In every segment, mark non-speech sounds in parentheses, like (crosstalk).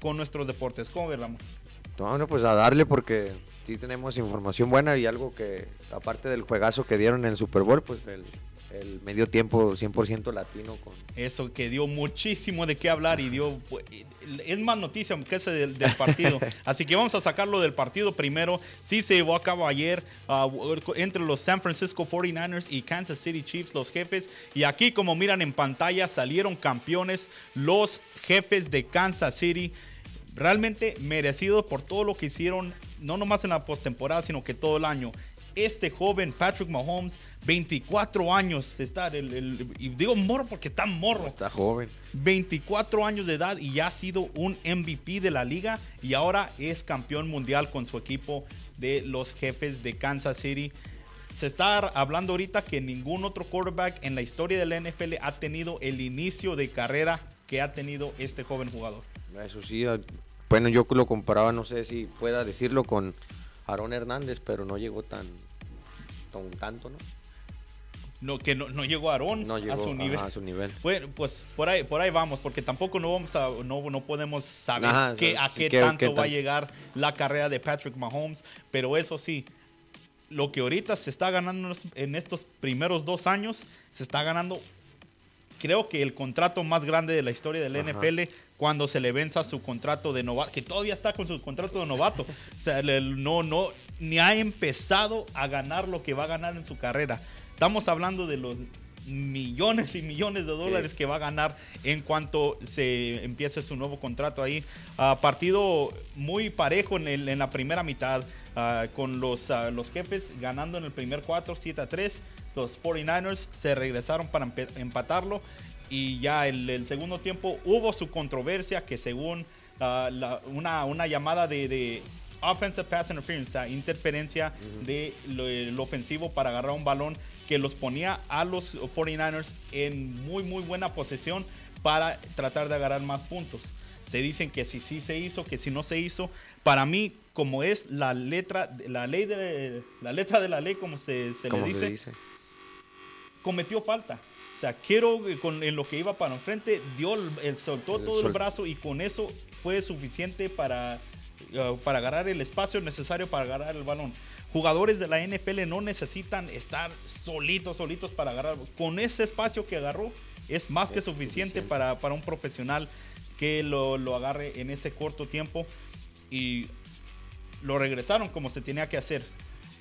con nuestros deportes. ¿Cómo ves, Ramón? Bueno, pues a darle porque sí tenemos información buena y algo que, aparte del juegazo que dieron en el Super Bowl, pues el, el medio tiempo 100% latino. Con... Eso, que dio muchísimo de qué hablar y dio... Es más noticia que ese del, del partido. (laughs) Así que vamos a sacarlo del partido primero. Sí se llevó a cabo ayer ah, entre los San Francisco 49ers y Kansas City Chiefs, los jefes. Y aquí, como miran en pantalla, salieron campeones los jefes de Kansas City. Realmente merecido por todo lo que hicieron, no nomás en la postemporada, sino que todo el año este joven Patrick Mahomes, 24 años de estar, el, el- y digo morro porque está morro, Está joven. 24 años de edad y ya ha sido un MVP de la liga y ahora es campeón mundial con su equipo de los jefes de Kansas City. Se está hablando ahorita que ningún otro quarterback en la historia de la NFL ha tenido el inicio de carrera que ha tenido este joven jugador. Eso sí, ah, bueno, yo lo comparaba, no sé si pueda decirlo con Aaron Hernández, pero no llegó tan, tan tanto, ¿no? No, que no, no llegó Aarón No llegó a su nivel. ajá, a su nivel. Bueno, pues por ahí, por ahí vamos, porque tampoco no vamos a, no, no podemos saber Ajá, qué- a qué, qué- tanto qué va a llegar la carrera de Patrick Mahomes. Pero eso sí, lo que ahorita se está ganando en estos primeros dos años, se está ganando, creo que el contrato más grande de la historia del Ajá. NFL cuando se le venza su contrato de novato, que todavía está con su contrato de novato. o sea, le- no, no, ni ha empezado a ganar lo que va a ganar en su carrera. Estamos hablando de los millones y millones de dólares Sí. que va a ganar en cuanto se empiece su nuevo contrato ahí. Ah, partido muy parejo en, el- en la primera mitad, ah, con los, ah, los jefes ganando en el primer cuarto 7 a 3. Los 49ers se regresaron para empatarlo. Y ya el, el segundo tiempo hubo su controversia que según ah, la- una, una llamada de, de offensive pass interference, interferencia de lo, el ofensivo para agarrar un balón que los ponía a los 49ers en muy muy buena posesión para tratar de agarrar más puntos. Se dicen que si sí se hizo, que si no se hizo. Para mí, como es la letra, la ley de la letra de la ley, como se, se le dice, se dice. cometió falta. O sea, quiero con en lo que iba para enfrente, dio el, el- soltó El todo el sol- brazo y con eso fue suficiente para, uh, para agarrar el espacio necesario para agarrar el balón. Jugadores de la NFL no necesitan estar solitos, solitos para agarrar. Con ese espacio que agarró es más que suficiente suficiente. para, para un profesional que lo, lo agarre en ese corto tiempo. Y lo regresaron como se tenía que hacer.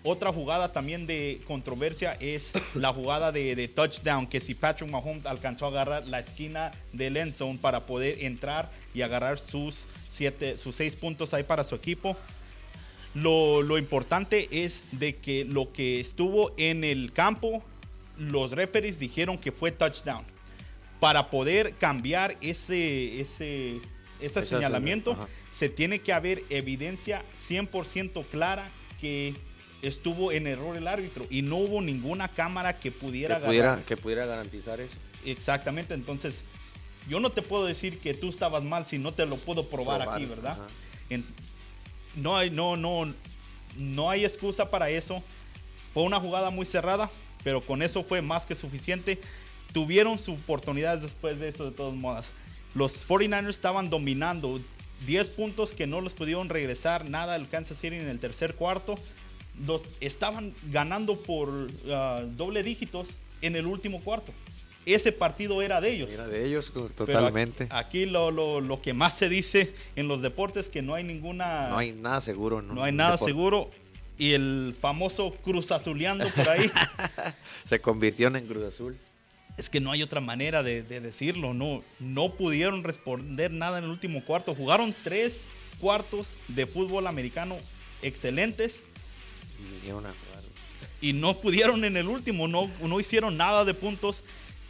Otra jugada también de controversia es (coughs) la jugada de, de touchdown, que si Patrick Mahomes alcanzó a agarrar la esquina del end zone para poder entrar y agarrar sus, siete, sus seis puntos ahí para su equipo. Lo, lo importante es de que lo que estuvo en el campo, los referees dijeron que fue touchdown. Para poder cambiar ese, ese, ese señalamiento, se tiene que haber evidencia 100% clara que estuvo en error el árbitro y no hubo ninguna cámara que pudiera Que pudiera, agarrar. que pudiera garantizar eso. Exactamente, entonces yo no te puedo decir que tú estabas mal si no te lo puedo probar, Probar, aquí, ¿verdad? En- no hay, no, no, no hay excusa para eso. Fue una jugada muy cerrada, pero con eso fue más que suficiente. Tuvieron sus oportunidades después de eso, de todos modos. Los 49ers estaban dominando 10 puntos que no los pudieron regresar nada al Kansas City en el tercer cuarto. Estaban ganando por ah, doble dígitos en el último cuarto. Ese partido era de ellos. Era de ellos, Pero totalmente. Aquí, aquí lo, lo- lo que más se dice en los deportes que no hay ninguna. no hay nada seguro. No, no hay nada seguro. Y el famoso Cruz Azuleando por ahí. (laughs) Se convirtió en Cruz Azul. es que no hay otra manera de, de decirlo. No, no pudieron responder nada en el último cuarto. Jugaron tres cuartos de fútbol americano excelentes Y vinieron a jugar. y no pudieron en el último, no, no hicieron nada de puntos.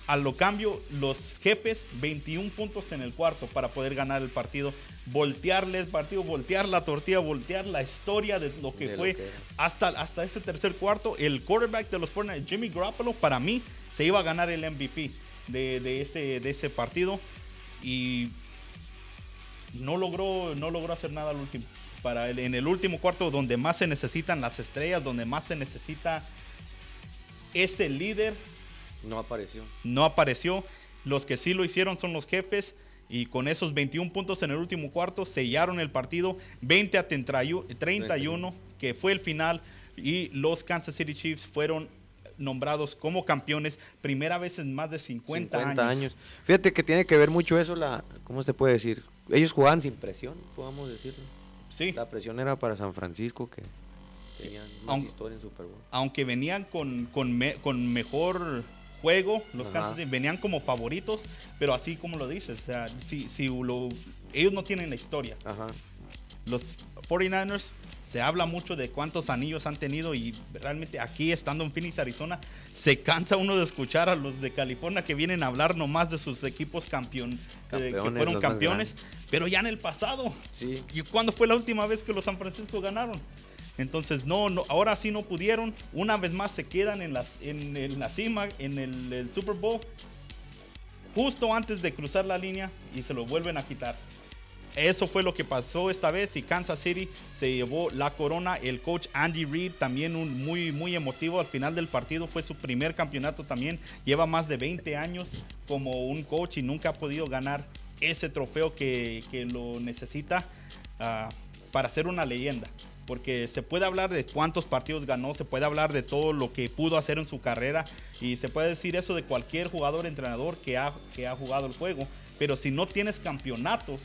A lo cambio, los jefes, 21 puntos en el cuarto para poder ganar el partido. Voltearle el partido, voltear la tortilla, voltear la historia de lo que De lo fue que hasta, hasta ese tercer cuarto. El quarterback de los 49 Jimmy Garoppolo, para mí, se iba a ganar el MVP de, de ese, de ese partido. Y no logró, no logró hacer nada al último. Para el, en el último cuarto, donde más se necesitan las estrellas, donde más se necesita ese líder, No apareció. no apareció. Los que sí lo hicieron son los jefes. Y con esos 21 puntos en el último cuarto sellaron el partido 20 a 31, que fue el final. Y los Kansas City Chiefs fueron nombrados como campeones, primera vez en más de 50, 50 años. Fíjate que tiene que ver mucho eso, la, ¿cómo se puede decir? Ellos jugaban sin presión, podemos decirlo. Sí. La presión era para San Francisco, que tenían más historia en Super Bowl. Aunque venían con, con, con mejor juego, los Kansas venían como favoritos, pero así como lo dices, o sea, si, si ellos no tienen la historia. Los 49ers se habla mucho de cuántos anillos han tenido y realmente aquí estando en Phoenix, Arizona, se cansa uno de escuchar a los de California que vienen a hablar nomás de sus equipos campeón, que fueron campeones, pero ya en el pasado. Sí. ¿Y cuándo fue la última vez que los San Francisco ganaron? Entonces, no, no, ahora sí no pudieron. Una vez más se quedan en, la cima, en el, Super Bowl, justo antes de cruzar la línea y se lo vuelven a quitar. Eso fue lo que pasó esta vez y Kansas City se llevó la corona. El coach Andy Reid también un muy muy emotivo al final del partido fue su primer campeonato también. Lleva más de 20 años como un coach y nunca ha podido ganar ese trofeo que, lo necesita ah, para ser una leyenda porque se puede hablar de cuántos partidos ganó, se puede hablar de todo lo que pudo hacer en su carrera y se puede decir eso de cualquier jugador, entrenador que ha, que ha jugado el juego, pero si no tienes campeonatos,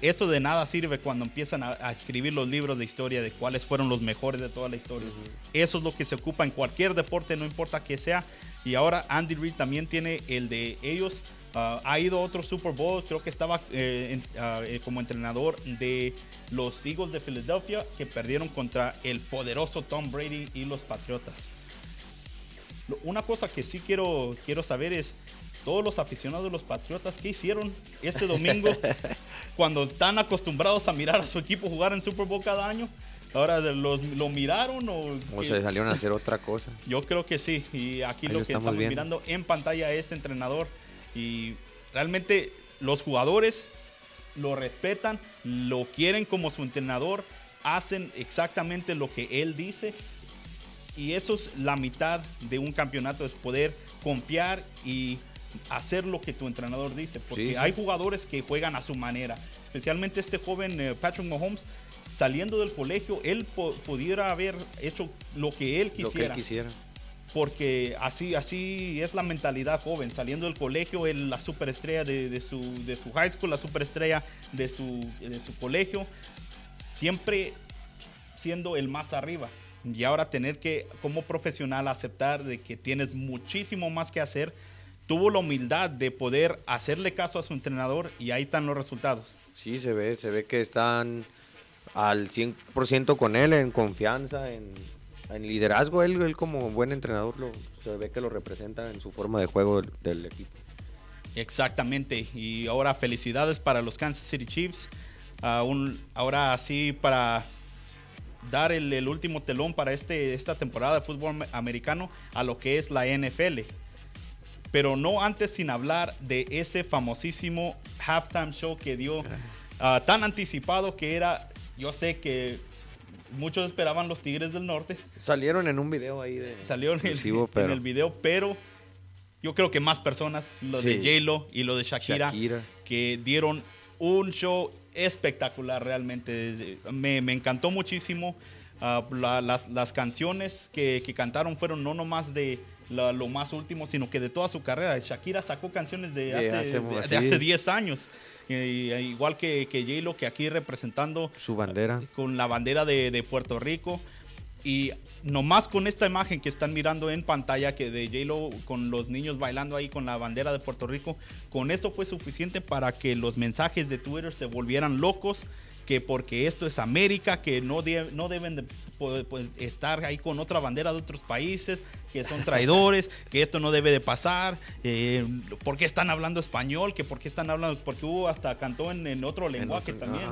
eso de nada sirve cuando empiezan a, escribir los libros de historia de cuáles fueron los mejores de toda la historia. Eso es lo que se ocupa en cualquier deporte, no importa que sea. Y ahora Andy Reid también tiene el de ellos. Ah, ha ido a otro Super Bowl, creo que estaba eh, ah, eh, como entrenador de los Eagles de Filadelfia que perdieron contra el poderoso Tom Brady y los Patriotas. Una cosa que sí quiero, quiero saber es, todos los aficionados de los Patriotas, ¿qué hicieron este domingo (laughs) cuando están acostumbrados a mirar a su equipo jugar en Super Bowl cada año? Ahora los, lo miraron o, o se salieron a hacer otra cosa. Yo creo que sí. Y aquí lo, que estamos mirando en pantalla es entrenador. Y realmente los jugadores lo respetan, lo quieren como su entrenador, hacen exactamente lo que él dice. Y eso es la mitad de un campeonato, es poder confiar y hacer lo que tu entrenador dice. Porque hay jugadores que juegan a su manera. Especialmente este joven eh, Patrick Mahomes, saliendo del colegio, él pudiera haber hecho lo que él quisiera. Lo que él quisiera porque así, así es la mentalidad joven, saliendo del colegio, la superestrella de, su, de su high school, la superestrella de su, de su colegio, siempre siendo el más arriba. Y ahora tener que, como profesional, aceptar de que tienes muchísimo más que hacer, tuvo la humildad de poder hacerle caso a su entrenador y ahí están los resultados. Sí, se ve, se ve que están al 100% con él, en confianza, en, en liderazgo, él, él como buen entrenador lo, se ve que lo representa en su forma de juego del, equipo. Exactamente, y ahora felicidades para los Kansas City Chiefs. ahora sí, para dar el, último telón para este, esta temporada de fútbol americano a lo que es la NFL. Pero no antes sin hablar de ese famosísimo halftime show que dio (laughs) ah, tan anticipado que era, yo sé que muchos esperaban los Tigres del Norte. Salieron en un video ahí de. Salieron en el, (laughs) en el video, pero yo creo que más personas, lo de J-Lo y lo de Shakira, que dieron un show espectacular realmente. Me, encantó muchísimo. Ah, las, canciones que, cantaron fueron no nomás de lo más último, sino que de toda su carrera. Shakira sacó canciones de, hace, de, hace 10 años. Eh, igual que, que J-Lo, que aquí representando su bandera. Con la bandera de, Puerto Rico. Y nomás con esta imagen que están mirando en pantalla, que de J-Lo con los niños bailando ahí con la bandera de Puerto Rico, con esto fue suficiente para que los mensajes de Twitter se volvieran locos que porque esto es América, que no, no deben de, pues, estar ahí con otra bandera de otros países, que son traidores, que esto no debe de pasar, eh, por qué están hablando español, que por qué están hablando, porque hubo hasta cantó en, otro lenguaje también.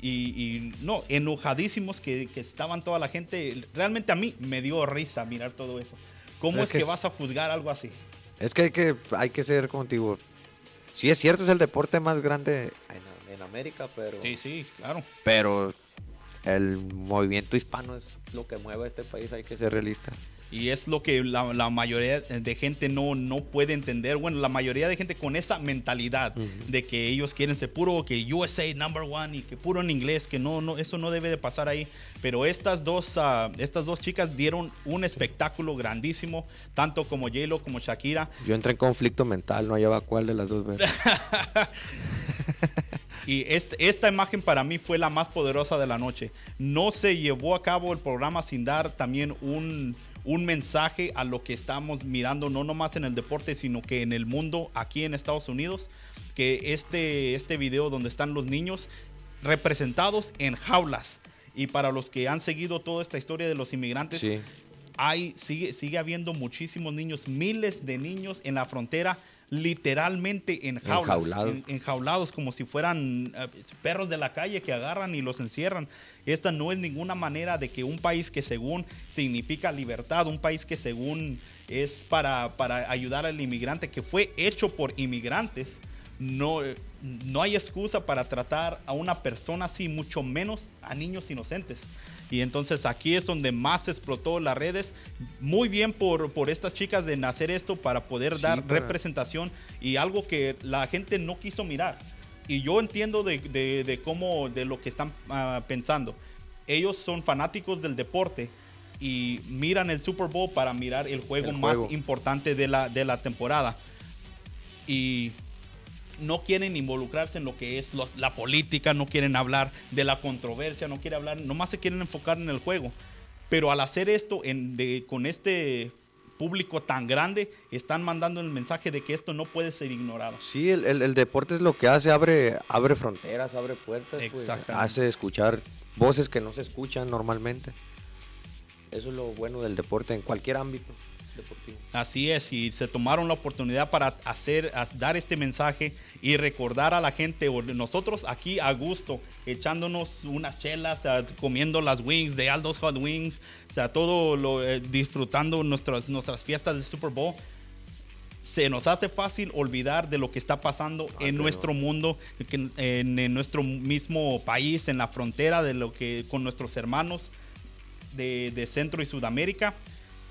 Y, no, enojadísimos que, estaban toda la gente. Realmente a mí me dio risa mirar todo eso. ¿Cómo es, que, vas a juzgar algo así? Es que hay que, hay que ser contigo. Sí, es cierto, es el deporte más grande América, pero. Sí, sí, claro. Pero el movimiento hispano es lo que mueve a este país, hay que ser realista. Y es lo que la, la, mayoría de gente no, no puede entender. Bueno, la mayoría de gente con esa mentalidad de que ellos quieren ser puro, que USA number one y que puro en inglés, que no, no eso no debe de pasar ahí. Pero estas dos, uh, estas dos chicas dieron un espectáculo grandísimo, tanto como J-Lo como Shakira. Yo entré en conflicto mental, no hallaba cuál de las dos ver. (laughs) Y este, esta imagen para mí fue la más poderosa de la noche. No se llevó a cabo el programa sin dar también un, un mensaje a lo que estamos mirando, no nomás en el deporte, sino que en el mundo, aquí en Estados Unidos, que este, este video donde están los niños representados en jaulas. Y para los que han seguido toda esta historia de los inmigrantes, hay, sigue, sigue habiendo muchísimos niños, miles de niños en la frontera literalmente en jaulas, enjaulados como si fueran eh, perros de la calle que agarran y los encierran. Esta no es ninguna manera de que un país que según significa libertad, un país que según es para, para ayudar al inmigrante, que fue hecho por inmigrantes, no, no hay excusa para tratar a una persona así, mucho menos a niños inocentes. Y entonces aquí es donde más explotó las redes. Muy bien por, por estas chicas de nacer esto para poder dar representación y algo que la gente no quiso mirar. Y yo entiendo de, de, cómo, de lo que están ah, pensando. Ellos son fanáticos del deporte y miran el Super Bowl para mirar el juego, más importante de la, de la temporada. Y no quieren involucrarse en lo que es la política, no quieren hablar de la controversia, no quieren hablar, nomás se quieren enfocar en el juego. Pero al hacer esto en, con este público tan grande, están mandando el mensaje de que esto no puede ser ignorado. Sí, el, deporte es lo que hace, abre, abre fronteras, abre puertas, pues, hace escuchar voces que no se escuchan normalmente. Eso es lo bueno del deporte en cualquier ámbito. Así es, y se tomaron la oportunidad para hacer, dar este mensaje y recordar a la gente, nosotros aquí a gusto, echándonos unas chelas, comiendo las wings de Aldo's Hot Wings, o sea, todo lo, eh, disfrutando nuestras, nuestras fiestas de Super Bowl. Se nos hace fácil olvidar de lo que está pasando ah, en nuestro mundo, en, en, nuestro mismo país, en la frontera, de lo que con nuestros hermanos de, de Centro y Sudamérica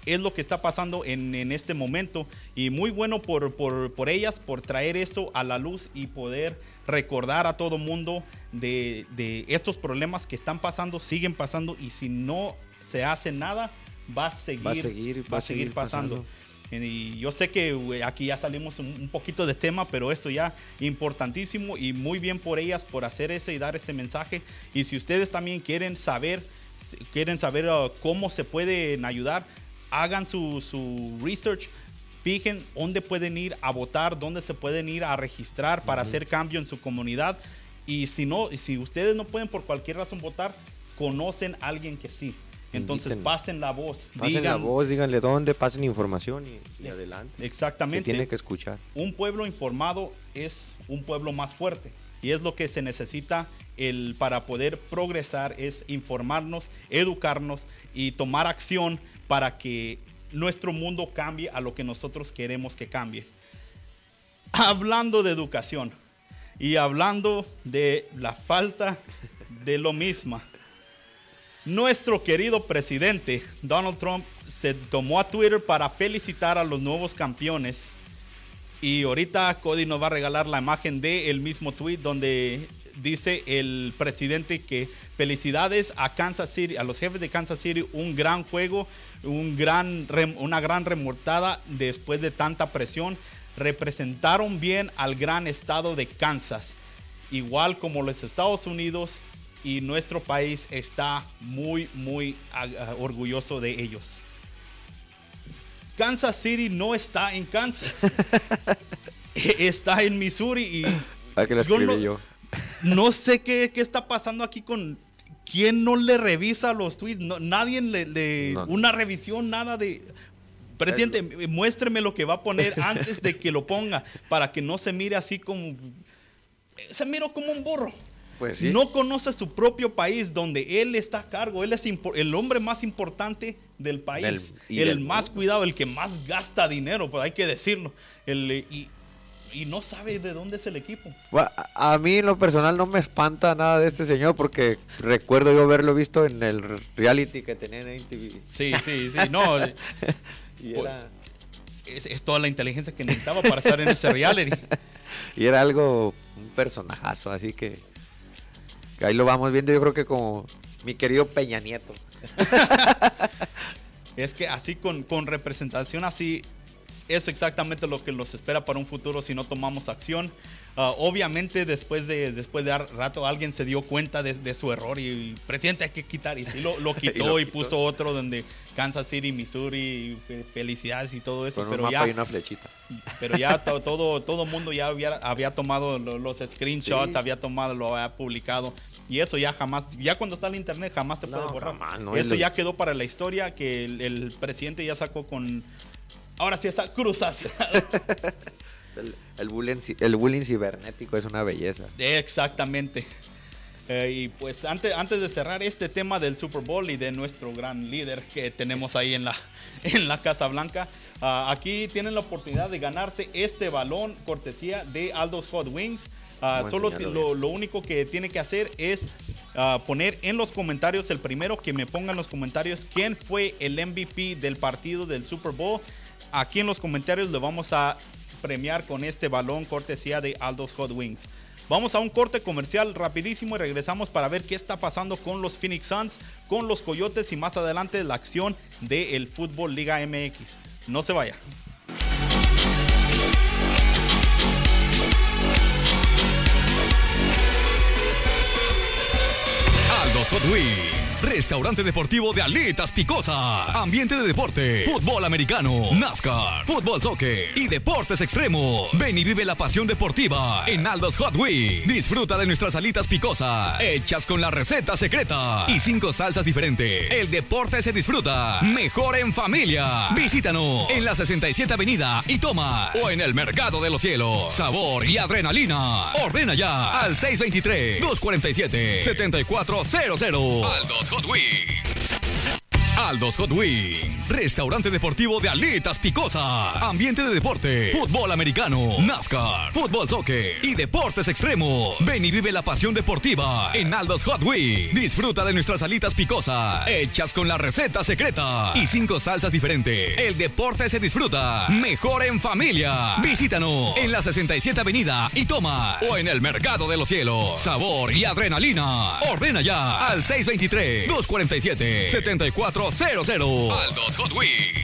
es lo que está pasando en, este momento y muy bueno por, por, ellas, por traer eso a la luz y poder recordar a todo mundo de, estos problemas que están pasando, siguen pasando y si no se hace nada, va a seguir, va a seguir, va a seguir pasando. Y yo sé que aquí ya salimos un, poquito de tema, pero esto ya importantísimo y muy bien por ellas por hacer ese y dar ese mensaje. Y si ustedes también quieren saber, quieren saber uh, cómo se pueden ayudar, hagan su, su research, fijen dónde pueden ir a votar, dónde se pueden ir a registrar para hacer cambio en su comunidad. Y si no, si ustedes no pueden por cualquier razón votar, conocen a alguien que sí. Entonces pasen la voz. Pasen la voz, díganle dónde, pasen información y, adelante. Exactamente. tiene que escuchar. Un pueblo informado es un pueblo más fuerte. Y es lo que se necesita el, para poder progresar, es informarnos, educarnos y tomar acción para que nuestro mundo cambie a lo que nosotros queremos que cambie. Hablando de educación y hablando de la falta de lo mismo, nuestro querido presidente Donald Trump se tomó a Twitter para felicitar a los nuevos campeones. Y ahorita Cody nos va a regalar la imagen del el mismo tweet donde dice el presidente que felicidades a Kansas City, a los jefes de Kansas City, un gran juego, un gran, una gran remortada después de tanta presión. Representaron bien al gran estado de Kansas, igual como los Estados Unidos y nuestro país está muy, muy orgulloso de ellos. Kansas City no está en Kansas, (laughs) está en Missouri y... ¿A qué escribí yo? no sé qué, está pasando aquí con quién no le revisa los tweets. nadie le, una revisión, nada de. Presidente, muéstreme lo que va a poner (laughs) antes de que lo ponga para que no se mire así como. Se miró como un burro. Pues No conoce su propio país donde él está a cargo. Él es el hombre más importante del país. El, más cuidado, el que más gasta dinero, pues hay que decirlo. El, y y no sabe de dónde es el equipo. A mí en lo personal no me espanta nada de este señor porque recuerdo yo haberlo visto en el reality que tenía en TV. Sí, sí, sí, no. (laughs) y era... es, es, toda la inteligencia que necesitaba para estar en ese reality. (laughs) y era algo, un personajazo, así que, que ahí lo vamos viendo yo creo que como mi querido Peña Nieto. (laughs) es que así con, con representación así es exactamente lo que nos espera para un futuro si no tomamos acción. Ah, obviamente después de, después de rato alguien se dio cuenta de, su error y, presidente hay que quitar y sí lo, lo (laughs) quitó y, puso otro donde Kansas City, Missouri, felicidades y todo eso. pero ya, y una flechita. Pero ya (laughs) todo todo mundo ya había, había tomado los screenshots, había tomado, lo había publicado y eso ya jamás, ya cuando está en internet jamás se puede borrar. eso ya quedó para la historia que el presidente ya sacó con Ahora sí está cruzación. (laughs) el, el, bullying, el bullying cibernético es una belleza. Exactamente. Eh, y pues antes, antes de cerrar este tema del Super Bowl y de nuestro gran líder que tenemos ahí en la, (laughs) en la Casa Blanca, ah, aquí tienen la oportunidad de ganarse este balón cortesía de Aldo's Hot Wings. Ah, solo lo, lo, único que tiene que hacer es ah, poner en los comentarios, el primero que me ponga en los comentarios quién fue el MVP del partido del Super Bowl aquí en los comentarios le vamos a premiar con este balón cortesía de Aldo's Hot Wings. Vamos a un corte comercial rapidísimo y regresamos para ver qué está pasando con los Phoenix Suns, con los Coyotes y más adelante la acción del Fútbol Liga MX. No se vaya. Aldo's Hot Wings Restaurante deportivo de Alitas Picosa. Ambiente de deporte, fútbol americano, NASCAR, fútbol soccer y deportes extremos. Ven y vive la pasión deportiva en Aldos Hot Wheels. Disfruta de nuestras alitas picosa, hechas con la receta secreta y cinco salsas diferentes. El deporte se disfruta mejor en familia. Visítanos en la 67 Avenida y toma o en el Mercado de los Cielos. Sabor y adrenalina. Ordena ya al 623 247 7400. Aldos Hot Wings. Aldos Hot Wings, restaurante deportivo de alitas picosa, ambiente de deporte, fútbol americano, NASCAR, fútbol soccer y deportes extremos. Ven y vive la pasión deportiva en Aldos Hot Wings. Disfruta de nuestras alitas picosa, hechas con la receta secreta y cinco salsas diferentes. El deporte se disfruta mejor en familia. Visítanos en la 67 Avenida y toma o en el Mercado de los Cielos. Sabor y adrenalina. Ordena ya al 623 247 74 00. Aldos Hot Wheels.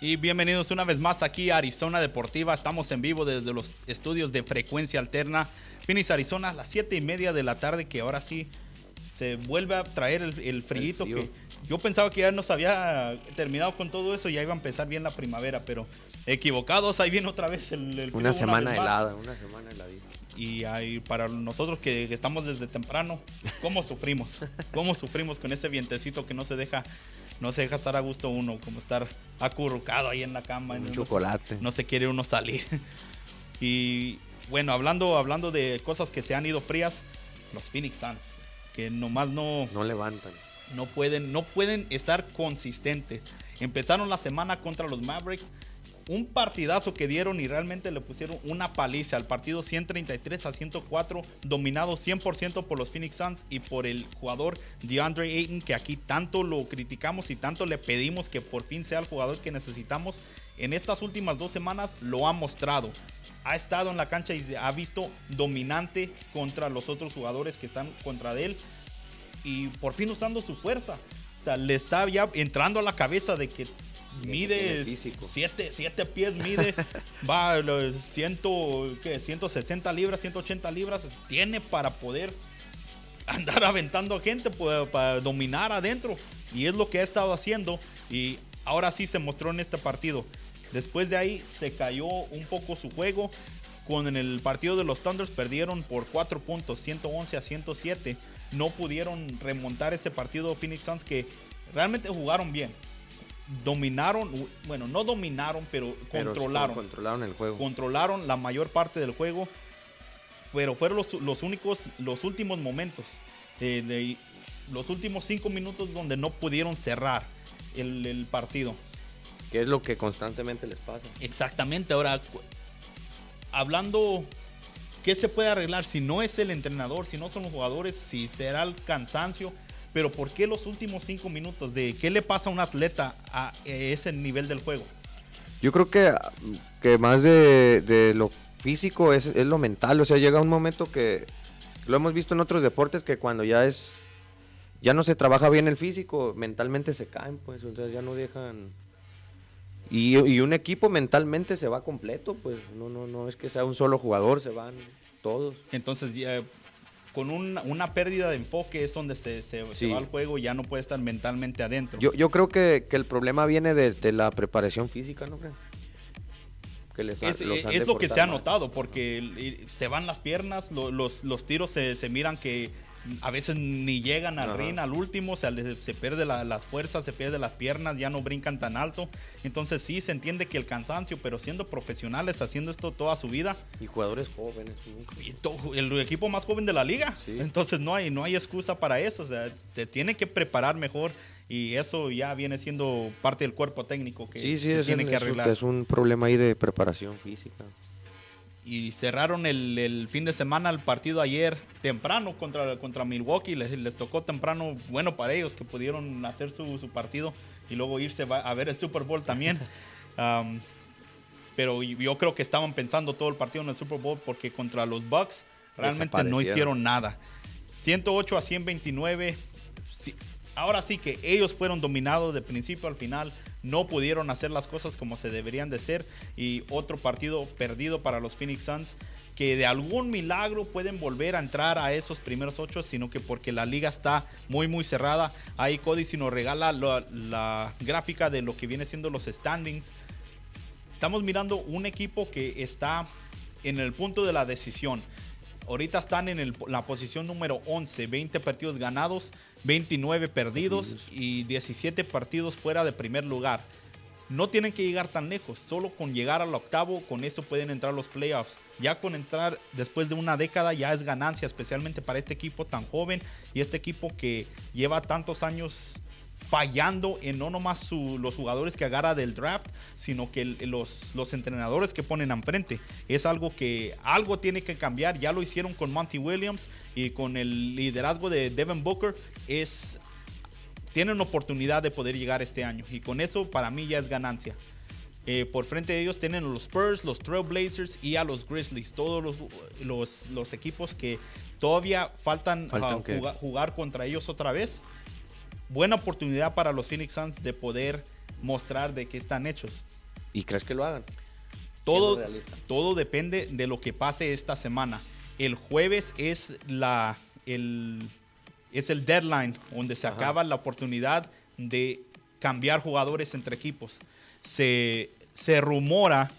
Y bienvenidos una vez más aquí a Arizona Deportiva. Estamos en vivo desde los estudios de frecuencia alterna. Phoenix, Arizona, a las 7 y media de la tarde, que ahora sí se vuelve a traer el, el frío que yo pensaba que ya nos había terminado con todo eso y ya iba a empezar bien la primavera, pero equivocados, ahí viene otra vez el, Una semana helada, una semana heladita. Y ahí para nosotros que estamos desde temprano, ¿cómo (laughs) sufrimos? ¿Cómo sufrimos con ese vientecito que no se deja no se deja estar a gusto uno, como estar acurrucado ahí en la cama. Un chocolate. no se quiere uno salir. (laughs) y bueno, hablando, hablando de cosas que se han ido frías, los Phoenix Suns, que nomás no... No levantan no pueden, no pueden estar consistentes. Empezaron la semana contra los Mavericks. Un partidazo que dieron y realmente le pusieron una paliza al partido 133 a 104, dominado 100% por los Phoenix Suns y por el jugador DeAndre Ayton, que aquí tanto lo criticamos y tanto le pedimos que por fin sea el jugador que necesitamos. En estas últimas dos semanas lo ha mostrado ha estado en la cancha y se ha visto dominante contra los otros jugadores que están contra él y por fin usando su fuerza. O sea, le está ya entrando a la cabeza de que mide 7 pies, mide, (laughs) va a 160 libras, 180 libras, tiene para poder andar (laughs) aventando a gente, para dominar adentro. Y es lo que ha estado haciendo. Y ahora sí se mostró en este partido. Después de ahí se cayó un poco su juego. Con en el partido de los Thunders perdieron por 4 puntos, 111 a 107 no pudieron remontar ese partido Phoenix Suns que realmente jugaron bien. dominaron, bueno, no dominaron, pero Pero controlaron. controlaron el juego. controlaron la mayor parte del juego, pero fueron los, los únicos, los últimos momentos, de- los últimos cinco minutos donde no pudieron cerrar el, el partido. que es lo que constantemente les pasa. Exactamente, ahora, hablando, ¿qué se puede arreglar si no es el entrenador, si no son los jugadores, si será el cansancio? Pero ¿por qué los últimos cinco minutos? ¿De qué le pasa a un atleta a ese nivel del juego? Yo creo que, que más de, de lo físico es, es lo mental. O sea, llega un momento que lo hemos visto en otros deportes que cuando ya es ya no se trabaja bien el físico, mentalmente se caen, pues, o ya no dejan. Y, y un equipo mentalmente se va completo, pues, no, no, no es que sea un solo jugador, se van todos. Entonces, con un- una pérdida de enfoque es donde se, se- se Sí. va al juego y ya no puede estar mentalmente adentro. Yo, yo creo que, que el problema viene de, de la preparación física, ¿no creen? Que les ha- es lo que se ha notado, porque se van las piernas, lo- los, los tiros se, se miran que a veces ni llegan al Ajá. ring al último, o sea, se pierde la- las fuerzas, se pierde las piernas, ya no brincan tan alto. Entonces sí, se entiende que el cansancio, pero siendo profesionales, haciendo esto toda su vida, Y jugadores jóvenes. y el equipo más joven de la liga. Sí. Entonces no hay, no hay excusa para eso. O sea, te tiene que preparar mejor y eso ya viene siendo parte del cuerpo técnico que Sí, sí, se tiene un- que arreglar. es un problema ahí de preparación física. Y cerraron el, el fin de semana el partido ayer temprano contra, contra Milwaukee. Les, les tocó temprano, bueno para ellos que pudieron hacer su, su partido y luego irse a ver el Super Bowl también. (laughs) Um, pero yo creo que estaban pensando todo el partido en el Super Bowl porque contra los Bucks realmente no hicieron nada. 108 a 129. Sí, ahora sí que ellos fueron dominados de principio al final. No pudieron hacer las cosas como se deberían de ser. Y otro partido perdido para los Phoenix Suns. Que de algún milagro pueden volver a entrar a esos primeros ocho, sino que porque la liga está muy, muy cerrada. Ahí Cody si nos regala la, la gráfica de lo que viene siendo los standings. Estamos mirando un equipo que está en el punto de la decisión. Ahorita están en el- la posición número 11, 20 partidos ganados, 29 perdidos y 17 partidos fuera de primer lugar. No tienen que llegar tan lejos, solo con llegar al octavo, con eso pueden entrar los playoffs. Ya con entrar después de una década ya es ganancia, especialmente para este equipo tan joven y este equipo que lleva tantos años fallando en no nomás su- los jugadores que agarra del draft, sino que los, los entrenadores que ponen enfrente. Es algo que algo tiene que cambiar. Ya lo hicieron con Monty Williams y con el liderazgo de Devin Booker. Es, tienen oportunidad de poder llegar este año y con eso para mí ya es ganancia. Eh, por frente de ellos tienen los Spurs, los Trailblazers y a los Grizzlies. Todos los, los, los equipos que todavía faltan, Faltan ah, jugar contra ellos otra vez buena oportunidad para los Phoenix Suns de poder mostrar de qué están hechos. ¿Y crees que lo hagan? Todo, todo depende de lo que pase esta semana. El jueves es la el es el deadline donde se Ajá. acaba la oportunidad de cambiar jugadores entre equipos. Se, se rumora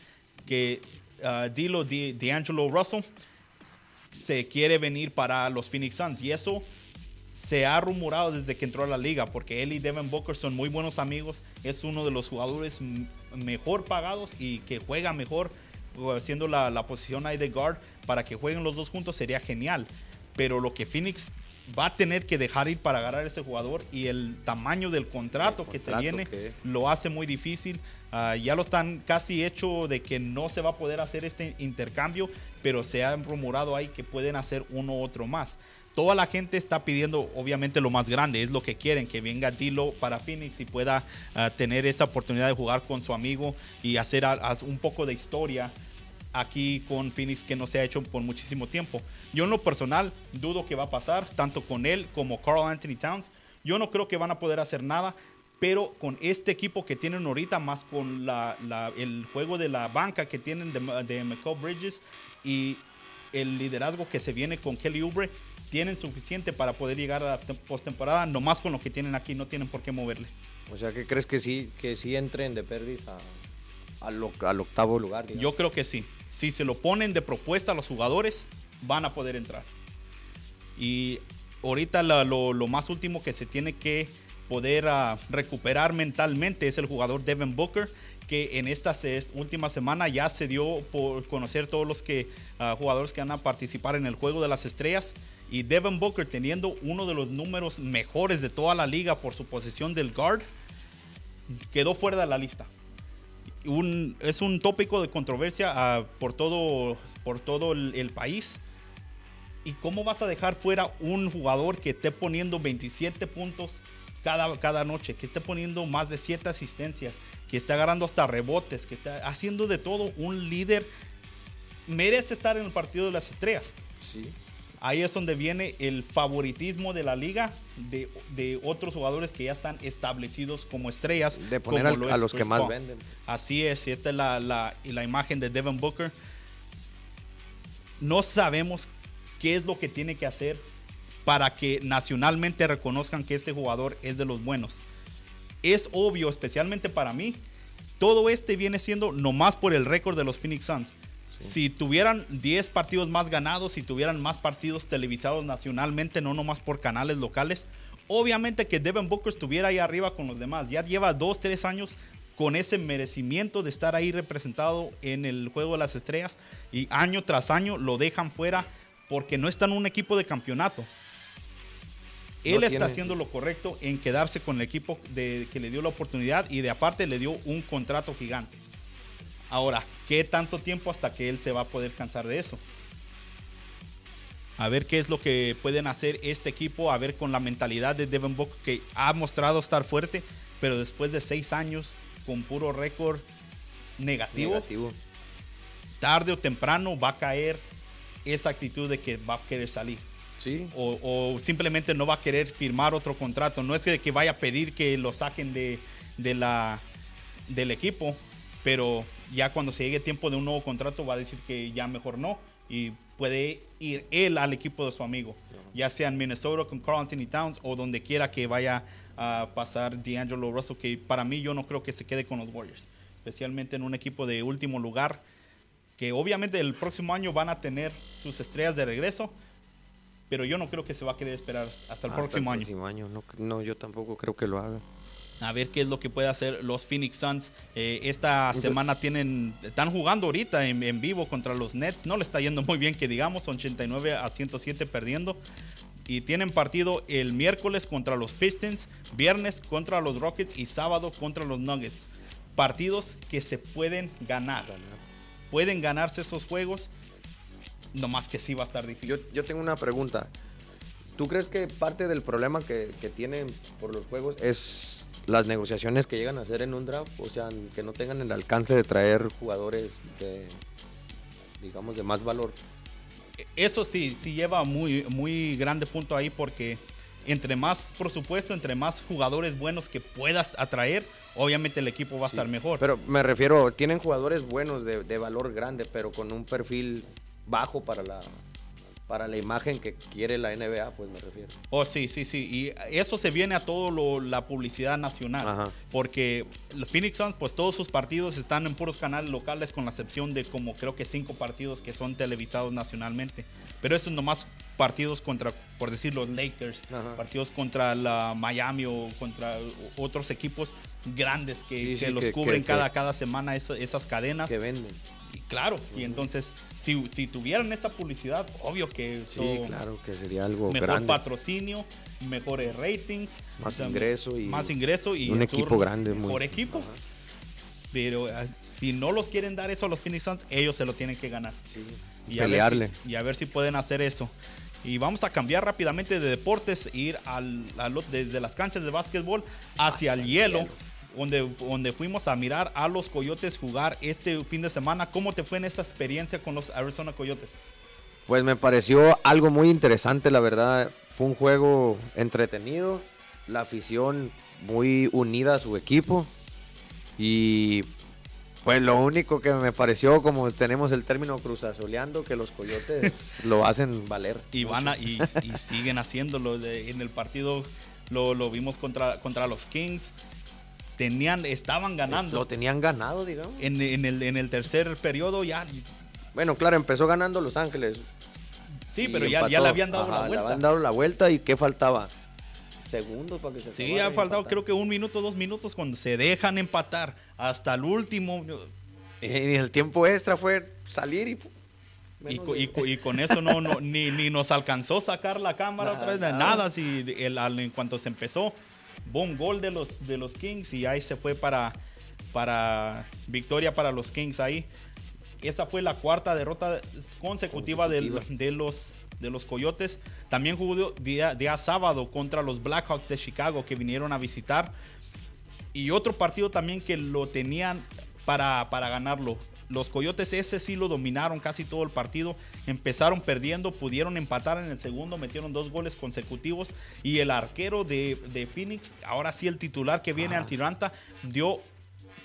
que ah, Dilo Di- D'Angelo Russell se quiere venir para los Phoenix Suns y eso se ha rumorado desde que entró a la liga porque él y Devin Booker son muy buenos amigos. Es uno de los jugadores mejor pagados y que juega mejor haciendo la, la posición ahí de guard para que jueguen los dos juntos sería genial. Pero lo que Phoenix va a tener que dejar ir para agarrar a ese jugador y el tamaño del contrato, que se viene que lo hace muy difícil. Ah, ya lo están casi hecho de que no se va a poder hacer este intercambio, pero se ha rumorado ahí que pueden hacer uno u otro más. Toda la gente está pidiendo, obviamente, lo más grande, es lo que quieren, que venga Dilo para Phoenix y pueda ah, tener esa oportunidad de jugar con su amigo y hacer a- a- un poco de historia aquí con Phoenix que no se ha hecho por muchísimo tiempo. Yo en lo personal dudo que va a pasar, tanto con él como Carl Anthony Towns. Yo no creo que van a poder hacer nada, pero con este equipo que tienen ahorita, más con el juego de la banca que tienen de, de Bridges y el liderazgo que se viene con Kelly Oubre, tienen suficiente para poder llegar a la tem- postemporada, nomás con lo que tienen aquí, no tienen por qué moverle. O sea, que crees que sí, que sí entren de perdis a, al, oc- al octavo lugar? digamos? Yo creo que sí. Si se lo ponen de propuesta a los jugadores, van a poder entrar. Y ahorita lo más último que se tiene que poder ah, recuperar mentalmente es el jugador Devin Booker que en esta última semana ya se dio por conocer todos los ah, jugadores que van a participar en el juego de las estrellas. Y Devin Booker teniendo uno de los números mejores de toda la liga por su posición del guard, quedó fuera de la lista. es un tópico de controversia ah, por todo, todo el, país. ¿Y cómo vas a dejar fuera un jugador que esté poniendo 27 puntos cada, cada noche, que esté poniendo más de 7 asistencias, que esté agarrando hasta rebotes, que está haciendo de todo un líder? Merece estar en el partido de las estrellas. Sí ahí es donde viene el favoritismo de la liga de, otros jugadores que ya están establecidos como estrellas. De poner a los que más venden. Así es, esta es la, la, imagen de Devin Booker. No sabemos qué es lo que tiene que hacer para que nacionalmente reconozcan que este jugador es de los buenos. Es obvio, especialmente para mí, todo este viene siendo nomás por el récord de los Phoenix Suns. Si tuvieran 10 partidos más ganados, si tuvieran más partidos televisados nacionalmente, no nomás por canales locales, obviamente que Devin Booker estuviera ahí arriba con los demás. Ya lleva 2, 3 años con ese merecimiento de estar ahí representado en el juego de las estrellas y año tras año lo dejan fuera porque no está en un equipo de campeonato. Él está haciendo lo correcto en quedarse con el equipo de, que le dio la oportunidad y de aparte le dio un contrato gigante. Ahora, ¿qué tanto tiempo hasta que él se va a poder cansar de eso? A ver qué es lo que pueden hacer este equipo, a ver con la mentalidad de Devin Booker que ha mostrado estar fuerte, pero después de seis años con puro récord negativo, negativo, tarde o temprano va a caer esa actitud de que va a querer salir. Sí. O, simplemente no va a querer firmar otro contrato. No es que vaya a pedir que lo saquen de, de la, del equipo, pero ya cuando se llegue tiempo de un nuevo contrato va a decir que ya mejor no y puede ir él al equipo de su amigo, ya sea en Minnesota con Carl Anthony Towns o donde quiera que vaya a pasar D'Angelo Russell, que para mí yo no creo que se quede con los Warriors, especialmente en un equipo de último lugar, que obviamente el próximo año van a tener sus estrellas de regreso, pero yo no creo que se va a querer esperar hasta el próximo año. Próximo año. No, no, yo tampoco creo que lo haga a ver qué es lo que puede hacer los Phoenix Suns. Eh, esta semana tienen, están jugando ahorita en, vivo contra los Nets. No le está yendo muy bien que digamos, 89 a 107 perdiendo. Y tienen partido el miércoles contra los Pistons, viernes contra los Rockets y sábado contra los Nuggets. Partidos que se pueden ganar. Pueden ganarse esos juegos, no más que sí va a estar difícil. Yo, tengo una pregunta. ¿Tú crees que parte del problema que, que tienen por los juegos es las negociaciones que llegan a hacer en un draft, o sea, que no tengan el alcance de traer jugadores de, digamos, de más valor. Eso sí, sí lleva muy, muy grande punto ahí porque entre más presupuesto, entre más jugadores buenos que puedas atraer, obviamente el equipo va a estar mejor. Pero me refiero, tienen jugadores buenos de, de valor grande, pero con un perfil bajo para la, para la imagen que quiere la NBA, pues me refiero. Oh, sí, sí, sí. Y eso se viene a todo la publicidad nacional. Porque los Phoenix Suns, pues todos sus partidos están en puros canales locales, con la excepción de como creo que cinco partidos que son televisados nacionalmente. Pero eso nomás partidos contra, por decir, los Lakers, partidos contra la Miami o contra otros equipos grandes que, los cubren cada, cada semana esas cadenas. Que venden. Claro, y entonces, si, si tuvieran esa publicidad, obvio que sí, claro, que sería algo mejor patrocinio, mejores ratings, más ingreso y más ingreso y un equipo grande, mejor equipo. Pero ah, si no los quieren dar eso a los Phoenix Suns, ellos se lo tienen que ganar. y pelearle. y a ver si pueden hacer eso. Y vamos a cambiar rápidamente de deportes, ir al, desde las canchas de básquetbol hacia, el hielo donde, donde fuimos a mirar a los Coyotes jugar este fin de semana. ¿Cómo te fue en esta experiencia con los Arizona Coyotes? Pues me pareció algo muy interesante, la verdad. Fue un juego entretenido, la afición muy unida a su equipo y pues lo único que me pareció, como tenemos el término cruzazoleando, que los coyotes (laughs) lo hacen valer. Y van y, (laughs) siguen haciéndolo. en el partido lo, lo, vimos contra, contra los Kings tenían, estaban ganando. Lo tenían ganado, digamos. En, el, en el tercer periodo ya. Bueno, claro, empezó ganando Los Ángeles. Sí, pero ya, ya, le habían dado la vuelta. Le habían dado la vuelta y ¿qué faltaba? segundos para que se Sí, ha faltado empatar. creo que un minuto, dos minutos cuando se dejan empatar hasta el último. (laughs) Y el tiempo extra fue salir y... Y, y y con eso no, no ni, ni nos alcanzó sacar la cámara (laughs) Nada, otra vez de nada. nada. Si el- al- en cuanto se empezó, boom, gol de los, de los Kings y ahí se fue para, para victoria para los Kings ahí. Esa fue la cuarta derrota consecutiva, Consecutiva. de, los, de los Coyotes. También jugó día, día sábado contra los Blackhawks de Chicago que vinieron a visitar. Y otro partido también que lo tenían para, para ganarlo. Los Coyotes ese sí lo dominaron casi todo el partido. Empezaron perdiendo, pudieron empatar en el segundo, metieron dos goles consecutivos. Y el arquero de, de Phoenix, ahora sí el titular que viene al Tiranta, dio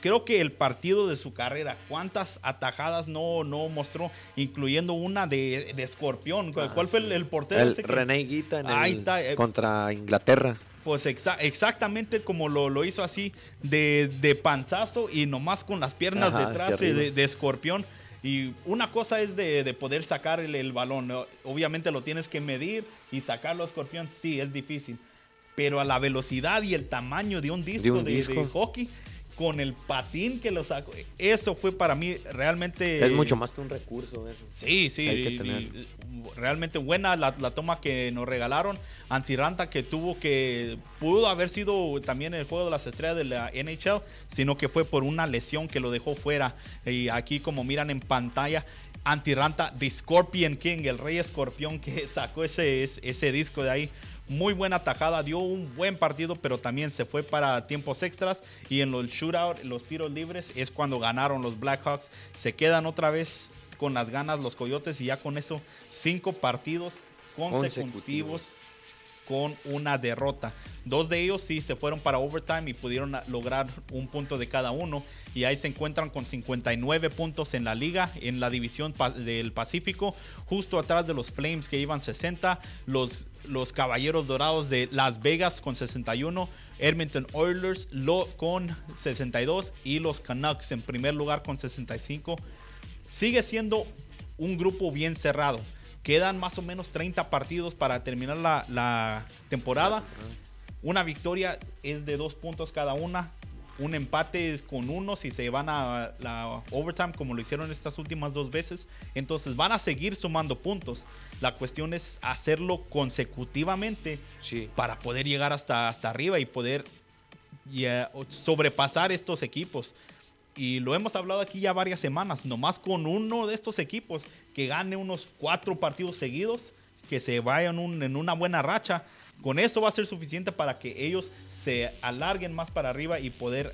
creo que el partido de su carrera. ¿Cuántas atajadas no, no mostró? Incluyendo una de, de Escorpión. ¿Cuál, Ah, fue sí. el, el portero? El ese René Guita en el- está, eh. contra Inglaterra. Pues exa- exactamente como lo, lo hizo así, de, de panzazo y nomás con las piernas Ajá, detrás de, de escorpión. Y una cosa es de, de poder sacar el, el balón. Obviamente lo tienes que medir y sacarlo a escorpión, sí, es difícil. Pero a la velocidad y el tamaño de un disco de, un disco. hockey, con el patín que lo sacó, eso fue para mí realmente... es mucho más que un recurso eso. Sí, sí, Hay que tener. realmente buena la, la toma que nos regalaron. Antiranta que tuvo que, pudo haber sido también el juego de las estrellas de la NHL, sino que fue por una lesión que lo dejó fuera. Y aquí como miran en pantalla, Antiranta, The Scorpion King, el rey escorpión que (laughs) sacó ese, ese, ese disco de ahí. Muy buena tajada, dio un buen partido, pero también se fue para tiempos extras. Y en los shootout, los tiros libres, es cuando ganaron los Blackhawks. Se quedan otra vez con las ganas los Coyotes y ya con eso cinco partidos consecutivos Consecutivos. Con una derrota. Dos de ellos sí se fueron para overtime y pudieron lograr un punto de cada uno. Y ahí se encuentran con 59 puntos en la liga, en la división del Pacífico, justo atrás de los Flames que iban 60, los, los Caballeros Dorados de Las Vegas con 61, Edmonton Oilers lo, con 62 y los Canucks en primer lugar con 65 sigue siendo un grupo bien cerrado. Quedan más o menos 30 partidos para terminar la, la temporada. Una victoria es de dos puntos cada una. Un empate es con uno si se van a la overtime como lo hicieron estas últimas dos veces. Entonces van a seguir sumando puntos. La cuestión es hacerlo consecutivamente Sí. para poder llegar hasta, hasta arriba y poder ya, sobrepasar estos equipos. Y lo hemos hablado aquí ya varias semanas, nomás con uno de estos equipos que gane unos cuatro partidos seguidos, que se vayan un- en una buena racha, con eso va a ser suficiente para que ellos se alarguen más para arriba y poder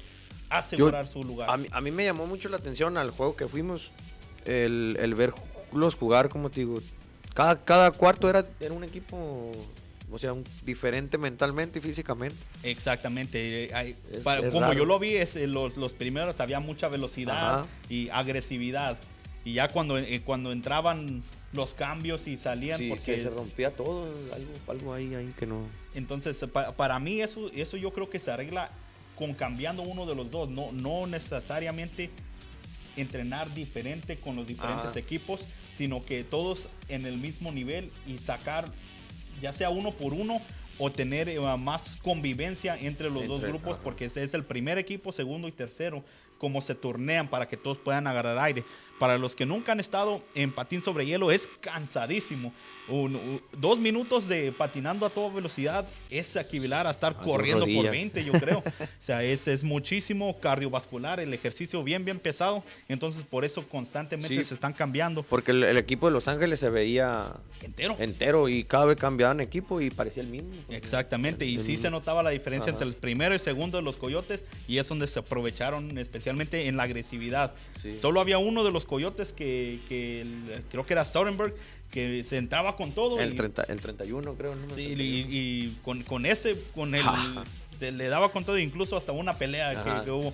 asegurar su lugar. A mí, a mí me llamó mucho la atención al juego que fuimos, el, el verlos jugar, como te digo. Cada, cada cuarto era, era un equipo, o sea, un- diferente mentalmente y físicamente. Exactamente. eh, hay- Es- para- es como raro. yo lo vi, es, eh, los, los primeros había mucha velocidad Ajá. y agresividad. Y ya cuando, eh, cuando entraban los cambios y salían, Sí, porque se, rompía todo, algo, algo ahí, ahí que no... entonces pa- para mí eso, eso yo creo que se arregla con cambiando uno de los dos, no, no necesariamente entrenar diferente con los diferentes Ajá. equipos, sino que todos en el mismo nivel y sacar ya sea uno por uno o tener eh, más convivencia entre los dos grupos, ajá. porque ese es el primer equipo, segundo y tercero, como se turnean para que todos puedan agarrar aire. Para los que nunca han estado en patín sobre hielo, es cansadísimo. Un- dos minutos de patinando a toda velocidad es equivalar a estar A corriendo por rodillas. 20, yo creo. (laughs) o sea, es, es muchísimo cardiovascular, el ejercicio bien, bien pesado. Entonces, por eso constantemente Sí. se están cambiando Porque el, el equipo de Los Ángeles se veía entero. entero y cada vez cambiaban equipo y parecía el mismo. Exactamente, y El sí mismo. se notaba la diferencia Ajá. entre el primero y el segundo de los coyotes, y es donde se aprovecharon especialmente en la agresividad. Sí. Solo había uno de los coyotes que, que el- creo que era Sorenberg, que se entraba con todo. El, y- 30, el 31 creo. ¿no? sí, y, 31. y con, con ese, con el, se le daba con todo, incluso hasta una pelea que, hubo.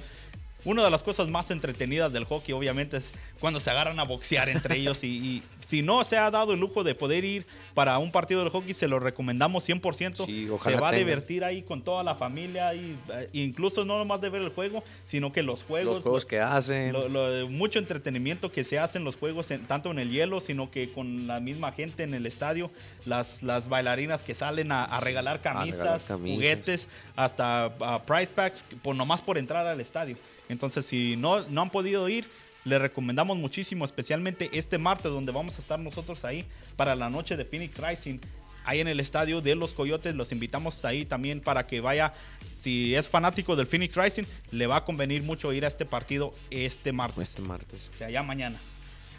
una de las cosas más entretenidas del hockey, obviamente, es cuando se agarran a boxear entre (laughs) ellos. Y, y si no se ha dado el lujo de poder ir para un partido del hockey, se lo recomendamos 100%. Sí, se va a tengan. divertir ahí con toda la familia. Y, eh, incluso no nomás de ver el juego, sino que los juegos. Los juegos que hacen. lo- lo- mucho entretenimiento que se hace en los juegos, en- tanto en el hielo, sino que con la misma gente en el estadio, las, las bailarinas que salen a, a regalar camisas, regalar camisas. juguetes, hasta price packs, por, nomás por entrar al estadio. Entonces, si no, no han podido ir, les recomendamos muchísimo, especialmente este martes, donde vamos a estar nosotros ahí para la noche de Phoenix Rising. Ahí en el estadio de los Coyotes, los invitamos ahí también para que vaya. Si es fanático del Phoenix Rising, le va a convenir mucho ir a este partido este martes. Este martes. O sea, ya mañana.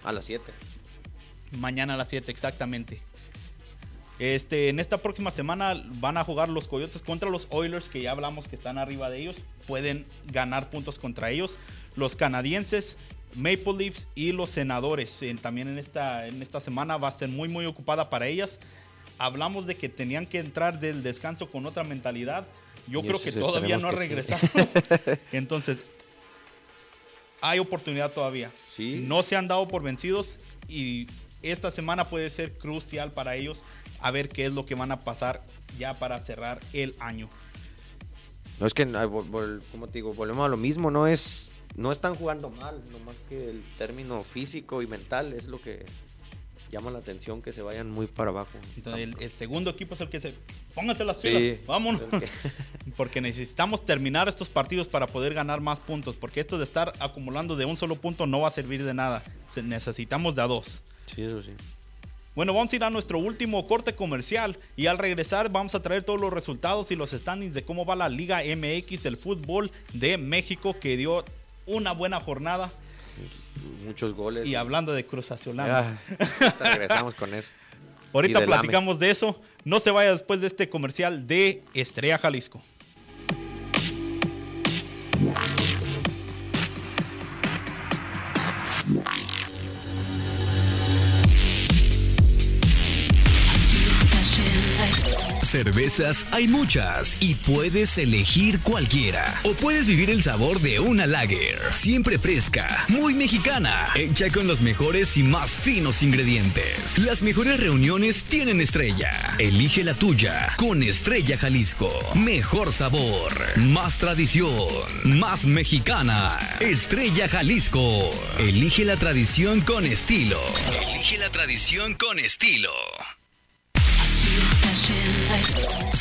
A las 7. Mañana a las 7, exactamente. Este, en esta próxima semana van a jugar los Coyotes contra los Oilers, que ya hablamos que están arriba de ellos. Pueden ganar puntos contra ellos. Los canadienses, Maple Leafs y los senadores. En- también en esta, en esta semana va a ser muy, muy ocupada para ellas. Hablamos de que tenían que entrar del descanso con otra mentalidad. Yo Y creo que todavía no ha regresado. (laughs) Entonces, hay oportunidad todavía. Sí. No se han dado por vencidos y esta semana puede ser crucial para ellos a ver qué es lo que van a pasar ya para cerrar el año. No es que, como te digo, volvemos a lo mismo, no es, no están jugando mal, nomás que el término físico y mental es lo que llama la atención, que se vayan muy para abajo. Entonces, el, el segundo equipo es el que se... Pónganse las Sí. pilas, vámonos. El que- (laughs) Porque necesitamos terminar estos partidos para poder ganar más puntos. Porque esto de estar acumulando de un solo punto no va a servir de nada. Necesitamos de a dos. Sí, eso sí. Bueno, vamos a ir a nuestro último corte comercial y al regresar vamos a traer todos los resultados y los standings de cómo va la Liga MX, el fútbol de México que dio una buena jornada. Muchos goles. Y hablando de Cruz ahorita regresamos con eso. (laughs) ahorita platicamos de eso. No se vaya después de este comercial de Estrella Jalisco. Cervezas hay muchas y puedes elegir cualquiera. O puedes vivir el sabor de una lager, siempre fresca, muy mexicana, hecha con los mejores y más finos ingredientes. Las mejores reuniones tienen estrella. Elige la tuya con Estrella Jalisco. Mejor sabor, más tradición, más mexicana. Estrella Jalisco. Elige la tradición con estilo. Elige la tradición con estilo.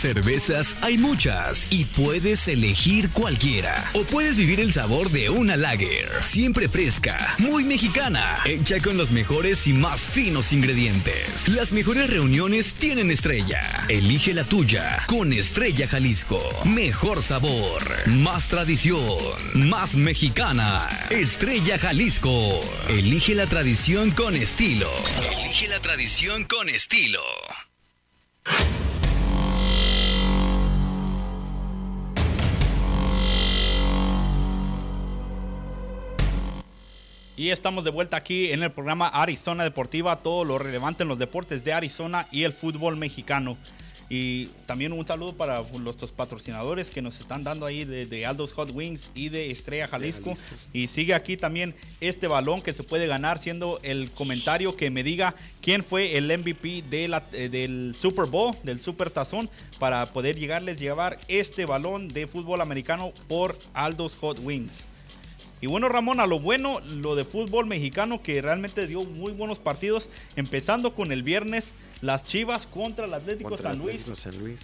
Cervezas hay muchas y puedes elegir cualquiera. O puedes vivir el sabor de una lager, siempre fresca, muy mexicana, hecha con los mejores y más finos ingredientes. Las mejores reuniones tienen estrella. Elige la tuya con Estrella Jalisco. Mejor sabor, más tradición, más mexicana. Estrella Jalisco. Elige la tradición con estilo. Elige la tradición con estilo. Y estamos de vuelta aquí en el programa Arizona Deportiva, todo lo relevante en los deportes de Arizona y el fútbol mexicano. Y también un saludo para nuestros patrocinadores que nos están dando ahí de, de Aldo's Hot Wings y de Estrella Jalisco. Y sigue aquí también este balón que se puede ganar siendo el comentario que me diga quién fue el MVP de la- eh, del Super Bowl, del Super Tazón, para poder llegarles llevar este balón de fútbol americano por Aldo's Hot Wings. Y bueno, Ramón, a lo bueno, lo de fútbol mexicano que realmente dio muy buenos partidos, empezando con el viernes, las Chivas contra el Atlético Contra San Luis. Atlético San Luis.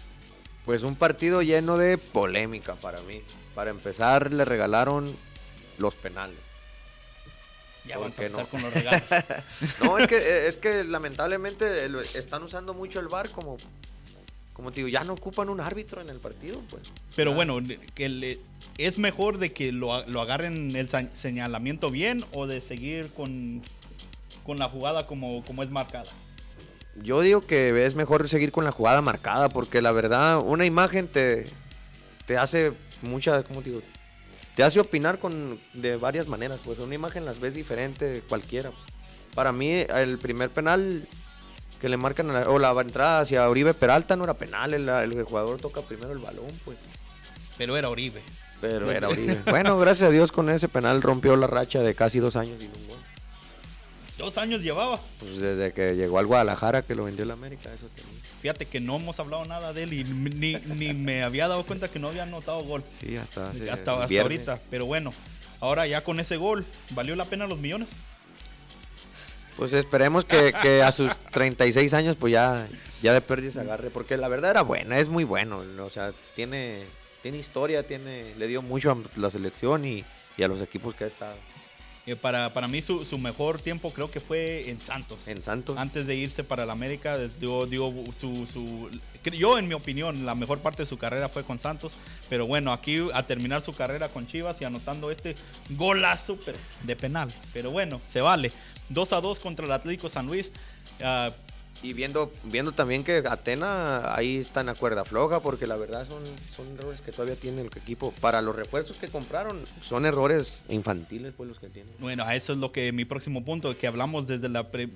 Pues un partido lleno de polémica para mí. Para empezar, le regalaron los penales. Ya ¿Por vamos a empezar no? con los (laughs) regalos. No, es que, es que lamentablemente están usando mucho el VAR como, como te digo, ya no ocupan un árbitro en el partido, pues. Pero bueno, que le- es mejor de que lo, lo agarren el señalamiento bien o de seguir con, con la jugada como, como es marcada. Yo digo que es mejor seguir con la jugada marcada porque la verdad, una imagen te, te hace mucha, ¿cómo te digo? Te hace opinar con, de varias maneras, pues una imagen las ves diferente cualquiera. Para mí, el primer penal que le marcan, a la- o la entrada hacia Oribe Peralta no era penal, el, el jugador toca primero el balón, pues. Pero era Oribe. Pero era Uribe. (laughs) bueno, gracias a Dios con ese penal rompió la racha de casi dos años sin un gol. Dos años llevaba. Pues desde que llegó al Guadalajara que lo vendió la América, eso tenía. Fíjate que no hemos hablado nada de él y ni, ni me había dado cuenta que no había anotado gol. Sí, hasta hace hasta, hasta ahorita. Pero bueno, ahora ya con ese gol, ¿valió la pena los millones? Pues esperemos que, que a sus 36 años pues ya, ya de pérdida se agarre, porque la verdad era buena, es muy bueno, o sea, tiene, tiene historia, tiene, le dio mucho a la selección y, y a los equipos que ha estado. Eh, para, para mí su, su mejor tiempo creo que fue en Santos. En Santos. Antes de irse para el América, dio, dio su, su, yo en mi opinión, la mejor parte de su carrera fue con Santos, pero bueno, aquí a terminar su carrera con Chivas y anotando este golazo de penal, pero bueno, se vale. 2 a 2 contra el Atlético San Luis. Ah, Y viendo, viendo también que Atena ahí está en la cuerda floja, porque la verdad son, son errores que todavía tiene el equipo. Para los refuerzos que compraron, son errores infantiles pues los que tienen. Bueno, a eso es lo que mi próximo punto, que hablamos desde la, pri-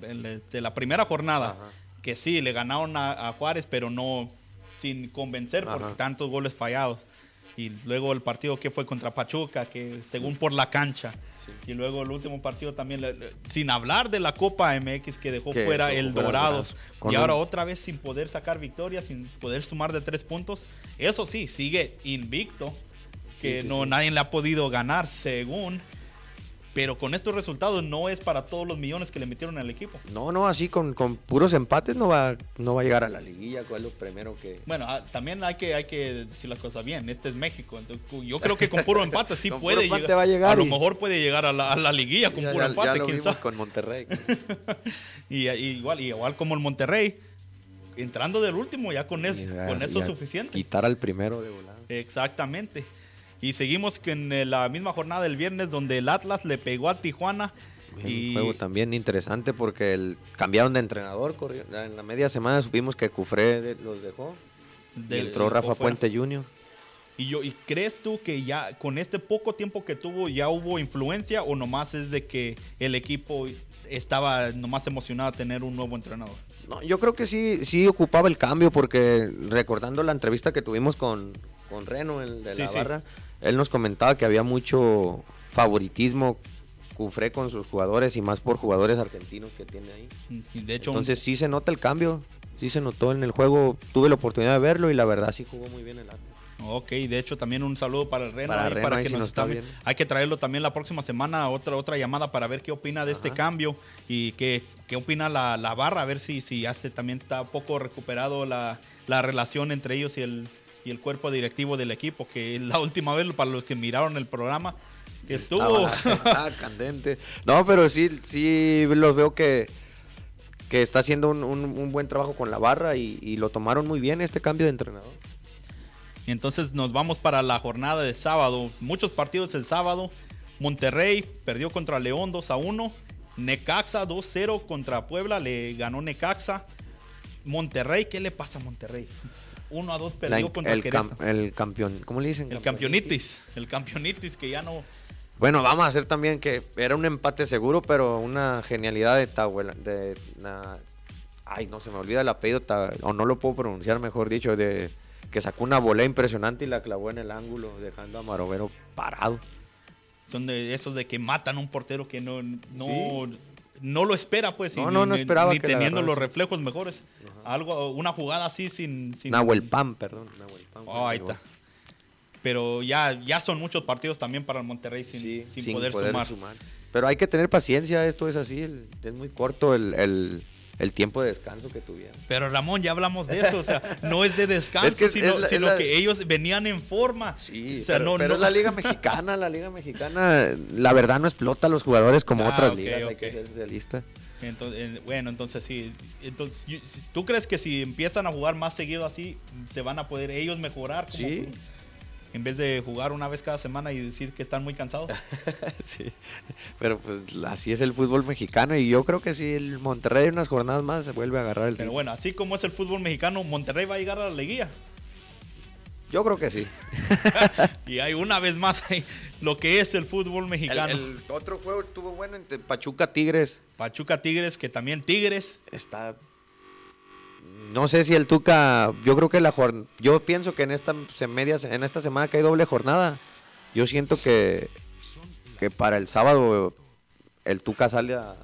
de la primera jornada, Ajá. que sí, le ganaron a, a Juárez, pero no sin convencer por Ajá. tantos goles fallados. Y luego el partido que fue contra Pachuca, que según por la cancha. Sí. Y luego el último partido también, le- le- sin hablar de la Copa MX que dejó Que fuera el Dorados. Y ahora un- otra vez sin poder sacar victorias, sin poder sumar de tres puntos. Eso sí, sigue invicto, que Sí, sí, no nadie le ha podido ganar según. Pero con estos resultados no es para todos los millones que le metieron al equipo. No, no, así con, con puros empates no va, no va a llegar a la liguilla, cuál es lo primero que... Bueno, ah, también hay que, hay que decir las cosas bien. Este es México. entonces, yo creo que con puro empate sí (laughs) puede empate llegar. va a llegar lo y- mejor puede llegar a la, a la liguilla con Ya- puro ya- empate, ya lo quién vimos sabe. con Monterrey. (laughs) Y, y igual, y igual como el Monterrey, entrando del último, ya con, eso, con eso es suficiente. Quitar al primero de volada. Exactamente. Y seguimos con eh, la misma jornada del viernes donde el Atlas le pegó a Tijuana. Un Y juego también interesante porque el, cambiaron de entrenador. corrió- en la media semana supimos que Cufré de- los dejó. y entró Rafa fuera. Puente Jr. ¿Y, yo, ¿Y crees tú que ya con este poco tiempo que tuvo ya hubo influencia o nomás es de que el equipo estaba nomás emocionado a tener un nuevo entrenador? No, yo creo que sí, sí ocupaba el cambio porque recordando la entrevista que tuvimos con, con Reno, el de Sí, la sí. Él nos comentaba que había mucho favoritismo Cufré con sus jugadores y más por jugadores argentinos que tiene ahí. Y de hecho, Entonces sí se nota el cambio, sí se notó en el juego, tuve la oportunidad de verlo y la verdad sí jugó muy bien el Atlas. ok, de hecho también un saludo para el Reno. Para Reno, para que sí nos nos está. Hay que traerlo también la próxima semana, otra, otra llamada para ver qué opina de este cambio y qué, qué opina la, la barra, a ver si, si ya se también está poco recuperado la, la relación entre ellos y el, y el cuerpo directivo del equipo, que la última vez, para los que miraron el programa, estuvo... Estaba, (laughs) estaba candente. No, pero sí, sí los veo que, que está haciendo un, un- un buen trabajo con la barra y, y lo tomaron muy bien este cambio de entrenador. Y entonces nos vamos para la jornada de sábado. Muchos partidos el sábado. Monterrey perdió contra León 2 a 1. Necaxa 2-0 contra Puebla. Le ganó Necaxa. Monterrey, ¿qué le pasa a Monterrey? 1 a 2 perdió La- contra el, el, cam- Querétaro. el campeón, ¿cómo le dicen? El campeonitis. El campeonitis que ya no. Bueno, vamos a hacer también que era un empate seguro, pero una genialidad de na- ay, no se me olvida el apellido, Ta- o no lo puedo pronunciar, mejor dicho, de que sacó una volea impresionante y la clavó en el ángulo, dejando a Marovero parado. Son de esos de que matan a un portero que no, no, no lo espera, pues. y No, no, no ni- esperaba Ni que teniendo los reflejos mejores. Algo, una jugada así sin. sin Nahuel Pam, perdón. Nahuel Oh, ahí está. Pero ya, ya son muchos partidos también para el Monterrey sin, Sí, sin poder, sumar. Pero hay que tener paciencia, esto es así, el- es muy corto el, el- el tiempo de descanso que tuvieron. Pero Ramón, ya hablamos de eso, o sea, (laughs) no es de descanso, Es que es- sino, es la- sino es la- que ellos venían en forma. Sí, o sea, pero, no, pero no- es la liga mexicana, la liga mexicana, la verdad no explota a los jugadores como Ah, otras ligas, hay ok. que ser realista. Entonces, bueno, entonces sí. Entonces, ¿tú crees que si empiezan a jugar más seguido así, se van a poder ellos mejorar? como- Sí. En vez de jugar una vez cada semana y decir que están muy cansados. (laughs) sí, pero pues así es el fútbol mexicano y yo creo que si el Monterrey unas jornadas más se vuelve a agarrar el Pero bueno, así como es el fútbol mexicano, Monterrey va a llegar a la liguilla. Yo creo que sí. (laughs) Y hay una vez más ahí lo que es el fútbol El, mexicano. el otro juego estuvo bueno entre Pachuca Tigres. Pachuca Tigres, que también Tigres. Está no sé si el Tuca, yo creo que la jornada, yo pienso que en esta media, en esta semana que hay doble jornada, yo siento que, que para el sábado el Tuca sale a,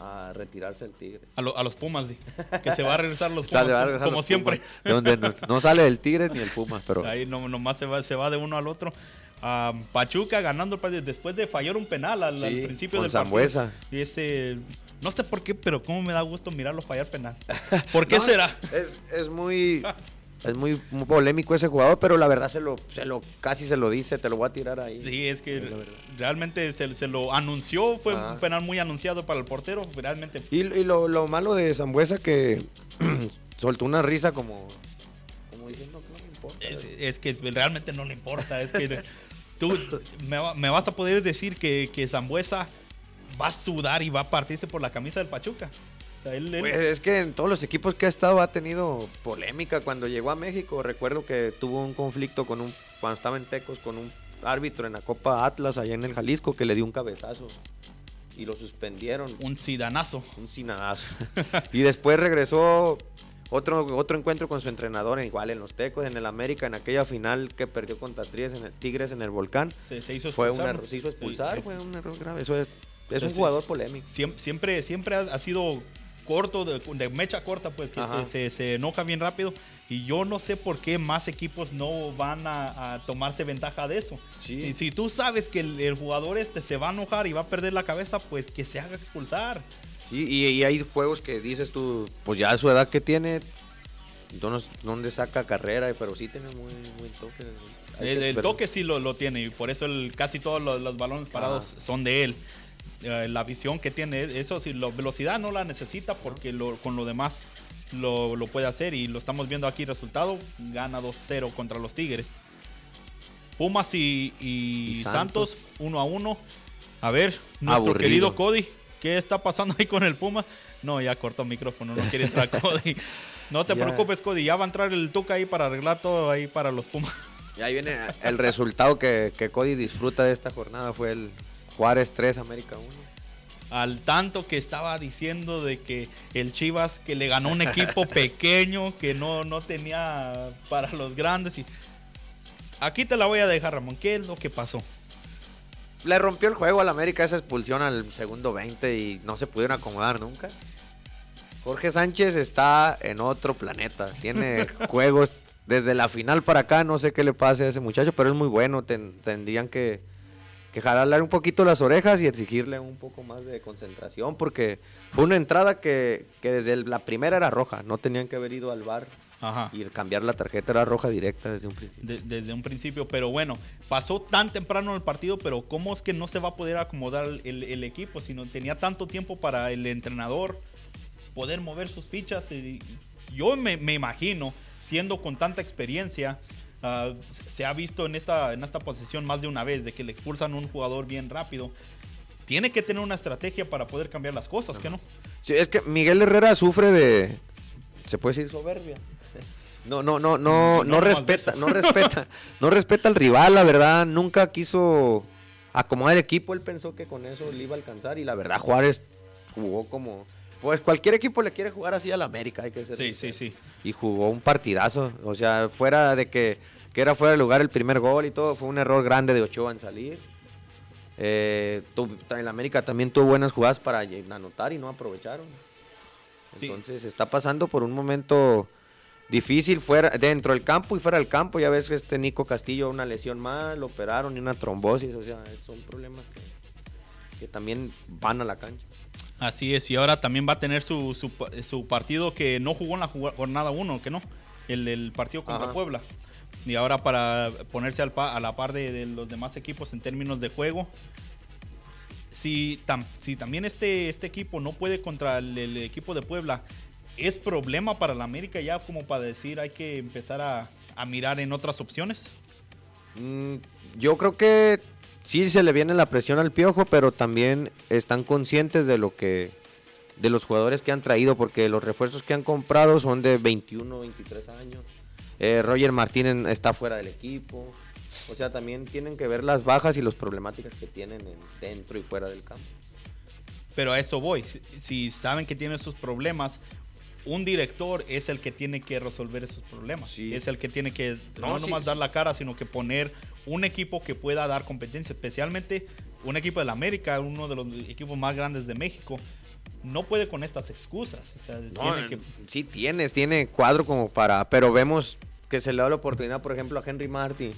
a retirarse el Tigre. A, lo- a los Pumas, sí. que se va a regresar los (laughs) Pumas, Sale, regresar como los siempre. Pumas, de donde no, no sale el Tigre ni el Pumas, pero Ahí no, nomás se va, se va de uno al otro. Pachuca ganando el partido después de fallar un penal al, principio del Sambuesa. partido. Y ese, no sé por qué, pero cómo me da gusto mirarlo fallar penal. (laughs) ¿Por qué No, será? Es, es muy es muy, muy polémico ese jugador, pero la verdad se lo, se lo casi se lo dice, te lo voy a tirar ahí. Sí, es que realmente se, se lo anunció, fue un penal muy anunciado para el portero, realmente. Y, y lo, lo malo de Zambuesa que (clears throat) soltó una risa como, como diciendo que no me importa. Es, es que realmente no le importa, es que tú me vas a poder decir que, que Zambuesa va a sudar y va a partirse por la camisa del Pachuca. O sea, él- él- Pues, es que en todos los equipos que ha estado ha tenido polémica. Cuando llegó a México, recuerdo que tuvo un conflicto con un, cuando estaba en Tecos, con un árbitro en la Copa Atlas allá en el Jalisco que le dio un cabezazo y lo suspendieron. un sidanazo. Un sinadazo. (laughs) y después regresó otro, otro encuentro con su entrenador, igual en los Tecos, en el América, en aquella final que perdió contra Tigres en el, Tigres en el Volcán. Se, se hizo Fue un expulsar, error, se hizo expulsar, Sí, fue un error grave. Eso es, es un Entonces, jugador polémico. Siem- Siempre, siempre, ha, sido corto, de, de mecha corta, pues que se, se- se enoja bien rápido. Y yo no sé por qué más equipos no van a, a tomarse ventaja de eso. Sí. Y si tú sabes que el, el jugador este se va a enojar y va a perder la cabeza, pues que se haga expulsar. Sí, y, y hay juegos que dices tú, pues ya a su edad que tiene, le saca carrera, pero sí tiene muy buen toque. El, el toque sí lo, lo tiene y por eso el- casi todos los, los balones parados Ajá. son de él. Eh, la visión que tiene, eso sí, la velocidad no la necesita porque lo- con lo demás lo, lo puede hacer y lo estamos viendo aquí resultado, gana 2-0 contra los Tigres. Pumas y, y Y Santos. Santos. 1 a 1. A ver, nuestro Aburrido. querido Cody, ¿qué está pasando ahí con el Puma? No, ya cortó el micrófono, no quiere entrar (laughs) Cody. No te preocupes, Cody, ya va a entrar el Tuca ahí para arreglar todo ahí para los Pumas. Y ahí viene el resultado que, que Cody disfruta de esta jornada, fue el Juárez 3, América 1. al tanto que estaba diciendo de que el Chivas que le ganó un equipo (laughs) pequeño que no, no tenía para los grandes y aquí te la voy a dejar Ramón ¿qué es lo que pasó? Le rompió el juego al América esa expulsión al segundo 20 y no se pudieron acomodar nunca. Jorge Sánchez está en otro planeta. Tiene (laughs) juegos desde la final para acá. No sé qué le pase a ese muchacho, pero es muy bueno. Ten- tendrían que, que jalarle un poquito las orejas y exigirle un poco más de concentración porque fue una entrada que, que desde el- la primera era roja. No tenían que haber ido al bar Ajá. y cambiar la tarjeta era roja directa desde un principio. De- desde un principio, pero bueno, pasó tan temprano el partido, pero ¿cómo es que no se va a poder acomodar el, el equipo? Si no tenía tanto tiempo para el entrenador poder mover sus fichas. y yo me, me imagino, siendo con tanta experiencia, ah, se ha visto en esta, en esta posición más de una vez, de que le expulsan a un jugador bien rápido. Tiene que tener una estrategia para poder cambiar las cosas, ¿que no? Sí, es que Miguel Herrera sufre de. ¿Se puede decir soberbia? (laughs) No, no, no, no, No, respeta, no respeta, no respeta al rival, la verdad, nunca quiso acomodar el equipo, él pensó que con eso le iba a alcanzar y la verdad Juárez jugó como, pues cualquier equipo le quiere jugar así al América, hay que ser Sí, sí, sincero. sí. Y jugó un partidazo, o sea, fuera de que, que era fuera de lugar el primer gol y todo, fue un error grande de Ochoa en salir. Eh, tu- el América también tuvo buenas jugadas para anotar y no aprovecharon. Sí. Entonces está pasando por un momento difícil fuera dentro del campo y fuera del campo. Ya ves que este Nico Castillo una lesión más, lo operaron y una trombosis. O sea, son problemas que, que también van a la cancha. Así es, y ahora también va a tener su, su, pa- su partido que no jugó en la jornada 1, que no, el, el partido contra Ajá. Puebla. Y ahora para ponerse al pa- a la par de, de los demás equipos en términos de juego. Si, tam- si también este, este equipo no puede contra el, el equipo de Puebla, ¿es problema para la América ya como para decir hay que empezar a, a mirar en otras opciones? Mm, yo creo que sí se le viene la presión al piojo, pero también están conscientes de lo que de los jugadores que han traído, porque los refuerzos que han comprado son de 21, 23 años. Eh, Roger Martínez está fuera del equipo. O sea, también tienen que ver las bajas y las problemáticas que tienen en- dentro y fuera del campo. Pero a eso voy. Si, si saben que tienen sus problemas, un director es el que tiene que resolver esos problemas. Sí. Es el que tiene que no, No, sí, nomás sí. dar la cara, sino que poner un equipo que pueda dar competencia, especialmente un equipo del América, uno de los equipos más grandes de México. No puede con estas excusas. O sea, No, tiene que- Sí tienes, tiene cuadro como para... Pero vemos que se le da la oportunidad, por ejemplo, a Henry Martin.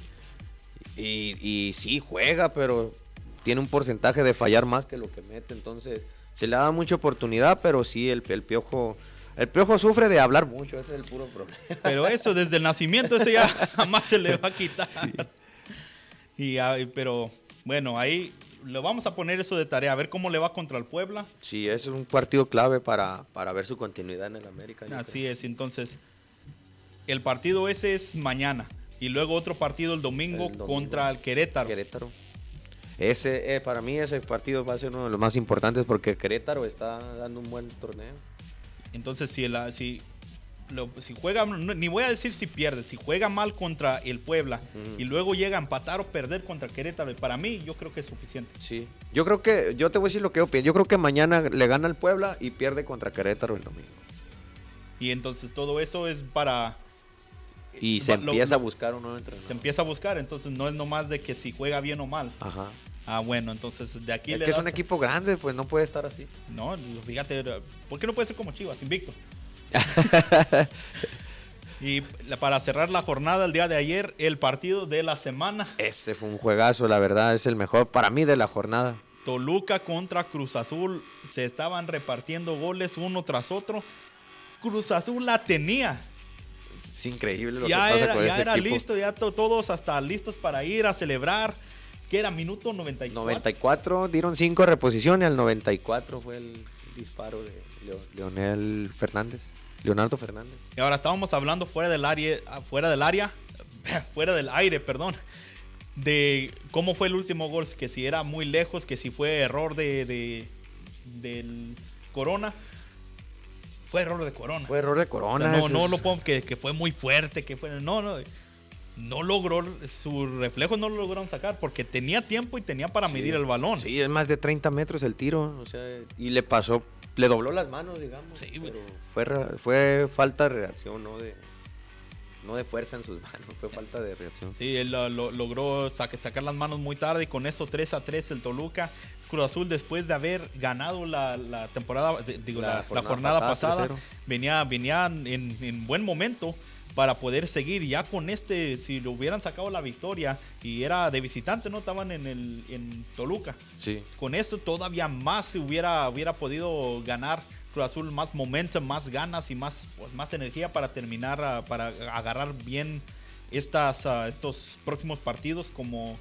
Y, y sí, juega, pero tiene un porcentaje de fallar más que lo que mete. Entonces, se le da mucha oportunidad, pero sí, el, el piojo... El piojo sufre de hablar mucho, ese es el puro problema. Pero eso, desde el nacimiento, eso ya (laughs) jamás se le va a quitar. Y, ah, pero bueno, ahí lo vamos a poner eso de tarea, a ver cómo le va contra el Puebla. Sí, es un partido clave para, para ver su continuidad en el América. Así es, entonces el partido ese es mañana y luego otro partido el domingo, El domingo. contra el Querétaro. Querétaro. Ese, eh, para mí ese partido va a ser uno de los más importantes porque Querétaro está dando un buen torneo. Entonces si, el, si, lo- si juega, no, ni voy a decir si pierde, si juega mal contra el Puebla y luego llega a empatar o perder contra el Querétaro, para mí yo creo que es suficiente. Sí. Yo creo que, yo te voy a decir lo que yo pienso. Yo creo que mañana le gana al Puebla y pierde contra Querétaro el domingo. Y entonces todo eso es para... Y se Va- lo- empieza a buscar un nuevo entrenador. se empieza a buscar, entonces no es nomás de que si juega bien o mal. Ajá. Ah, bueno, entonces de aquí Es le que es das- un equipo grande, pues no puede estar así. No, fíjate, ¿por qué no puede ser como Chivas, invicto? (laughs) y para cerrar la jornada el día de ayer, el partido de la semana, Ese fue un juegazo, la verdad, es el mejor para mí de la jornada. Toluca contra Cruz Azul, se estaban repartiendo goles uno tras otro. Cruz Azul la tenía, Es increíble lo ya que pasa era, con ya ese era equipo. listo, ya to- todos hasta listos para ir a celebrar, que era minuto 94. 94, dieron 5 reposiciones, al 94 fue el disparo de Leo- Leonel Fernández. Leonardo Fernández. Y ahora estábamos hablando fuera del área, fuera del área, (laughs) fuera del aire, perdón, de cómo fue el último gol, que si era muy lejos, que si fue error de, de- del Corona. Fue error de Corona. Fue error de O sea, Corona. no, no lo pongo que, que fue muy fuerte, que fue no, no no logró sus reflejos no lo lograron sacar porque tenía tiempo y tenía para Sí. medir el balón. Sí, es más de 30 metros el tiro. O sea, y le pasó, le dobló las manos, digamos. Sí, pero fue, fue falta de reacción, no de, no de fuerza en sus (laughs) manos, fue falta de reacción. Sí, él lo, lo- logró saque- sacar las manos muy tarde y con eso 3 a 3 el Toluca. Cruz Azul después de haber ganado la, la temporada, de- digo, La la, la jornada pasada, pasada, 3-0. venía, venía en, en buen momento para poder seguir. Ya con este, si lo hubieran sacado la victoria y era de visitante, no estaban en, el, en Toluca. Sí. Con eso todavía más se hubiera, hubiera podido ganar Cruz Azul más momentum, más ganas y más, pues, más energía para terminar, ah, para agarrar bien estas, ah, estos próximos partidos como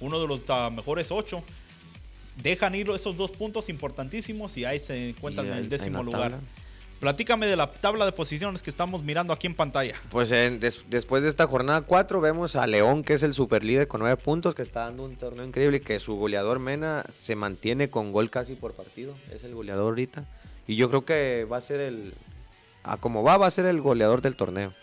uno de los ah, mejores ocho. Dejan ir esos dos puntos importantísimos y ahí se encuentran en el décimo lugar. tabla. Platícame de la tabla de posiciones que estamos mirando aquí en pantalla. Pues después de esta jornada 4 vemos a León, que es el superlíder con 9 puntos, que está dando un torneo increíble y que su goleador Mena se mantiene con gol casi por partido. Es el goleador ahorita. Y yo creo que va a ser el... A como va, va a ser el goleador del torneo.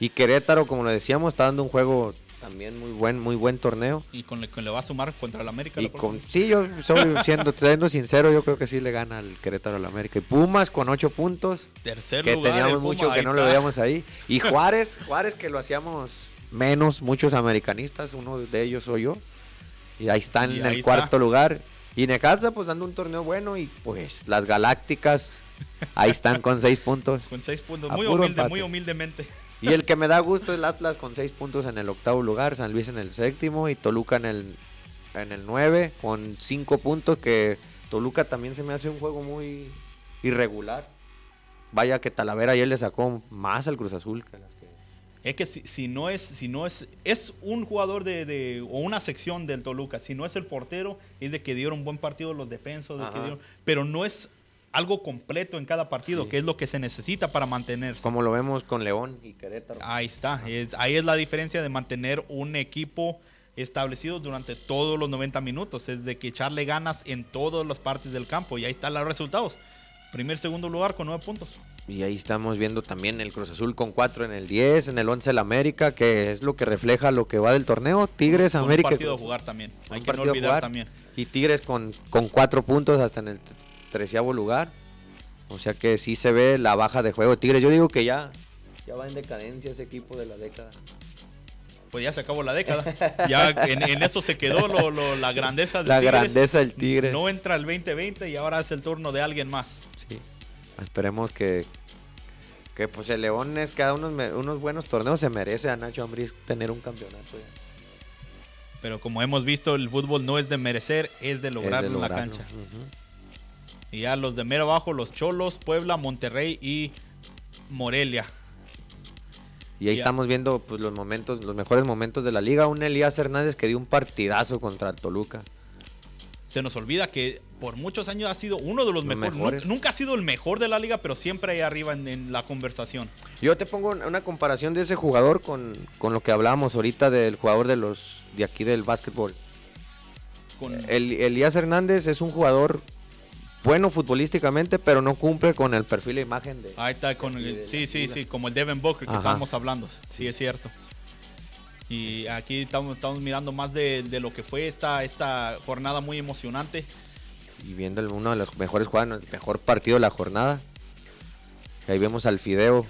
Y Querétaro, como lo decíamos, está dando un juego también muy buen, muy buen torneo. Y con le, con le va a sumar contra el América. Y con, sí, yo soy (laughs) siendo, siendo sincero, yo creo que sí le gana al Querétaro al América. Y Pumas con 8 puntos Tercer que lugar. teníamos mucho Puma, que no lo veíamos ahí. Y (laughs) Juárez, Juárez que lo hacíamos menos, muchos americanistas, uno de ellos soy yo. Y ahí están Y en ahí el está. cuarto lugar. Y Necaxa pues dando un torneo bueno y pues las Galácticas ahí están con seis puntos. Con seis puntos. Muy humilde, muy humildemente. Y el que me da gusto es el Atlas con seis puntos en el octavo lugar, San Luis en el séptimo y Toluca en el, en el nueve con cinco puntos que Toluca también se me hace un juego muy irregular. Vaya que Talavera ayer le sacó más al Cruz Azul que las que... Es que si, si no es, si no es, es un jugador de, de- o una sección del Toluca, si no es el portero, es de que dieron buen partido los defensas, de que Ajá. dieron- pero no es algo completo en cada partido, Sí. que es lo que se necesita para mantenerse. Como lo vemos con León y Querétaro. Ahí está, es- ahí es la diferencia de mantener un equipo establecido durante todos los 90 minutos, es de que echarle ganas en todas las partes del campo y ahí están los resultados. Primer, segundo lugar con nueve puntos. Y ahí estamos viendo también el Cruz Azul con cuatro en el 10, en el 11 el América, que es lo que refleja lo que va del torneo. Tigres, Con América. un partido a jugar también, hay un que no olvidar también. Y Tigres con, con cuatro puntos hasta en el treceavo lugar. O sea que sí se ve la baja de juego de Tigres. Yo digo que ya, ya va en decadencia ese equipo de la década. pues ya se acabó la década. Ya en, en eso se quedó lo- lo- la grandeza del La Tigres. grandeza del Tigres. No entra el 2020 y ahora es el turno de alguien más. Sí. Esperemos que, que pues el León es cada unos, unos buenos torneos. Se merece a Nacho Ambriz tener un campeonato. ya. Pero como hemos visto, el fútbol no es de merecer, es de Es lograrlo de en la cancha. Y ya los de mero abajo, los Cholos, Puebla, Monterrey y Morelia. Y ahí estamos viendo pues, los momentos, los mejores momentos de la liga. Un Elías Hernández que dio un partidazo contra el Toluca. Se nos olvida que por muchos años ha sido uno de los, Los mejores. mejores. Nu- Nunca ha sido el mejor de la liga, pero siempre ahí arriba en, en la conversación. Yo te pongo una una comparación de ese jugador con, con lo que hablábamos ahorita del jugador de los de aquí del básquetbol. Con, El, Elías Hernández es un jugador bueno futbolísticamente, pero no cumple con el perfil de imagen de. ahí está con el- sí, sí, sí, como el Devin Booker que Ajá. estábamos hablando. Sí, es cierto. Y aquí estamos, estamos mirando más de, de lo que fue esta, esta jornada muy emocionante. Y viendo uno de los mejores jugadores, el mejor partido de la jornada. Ahí vemos al Fideo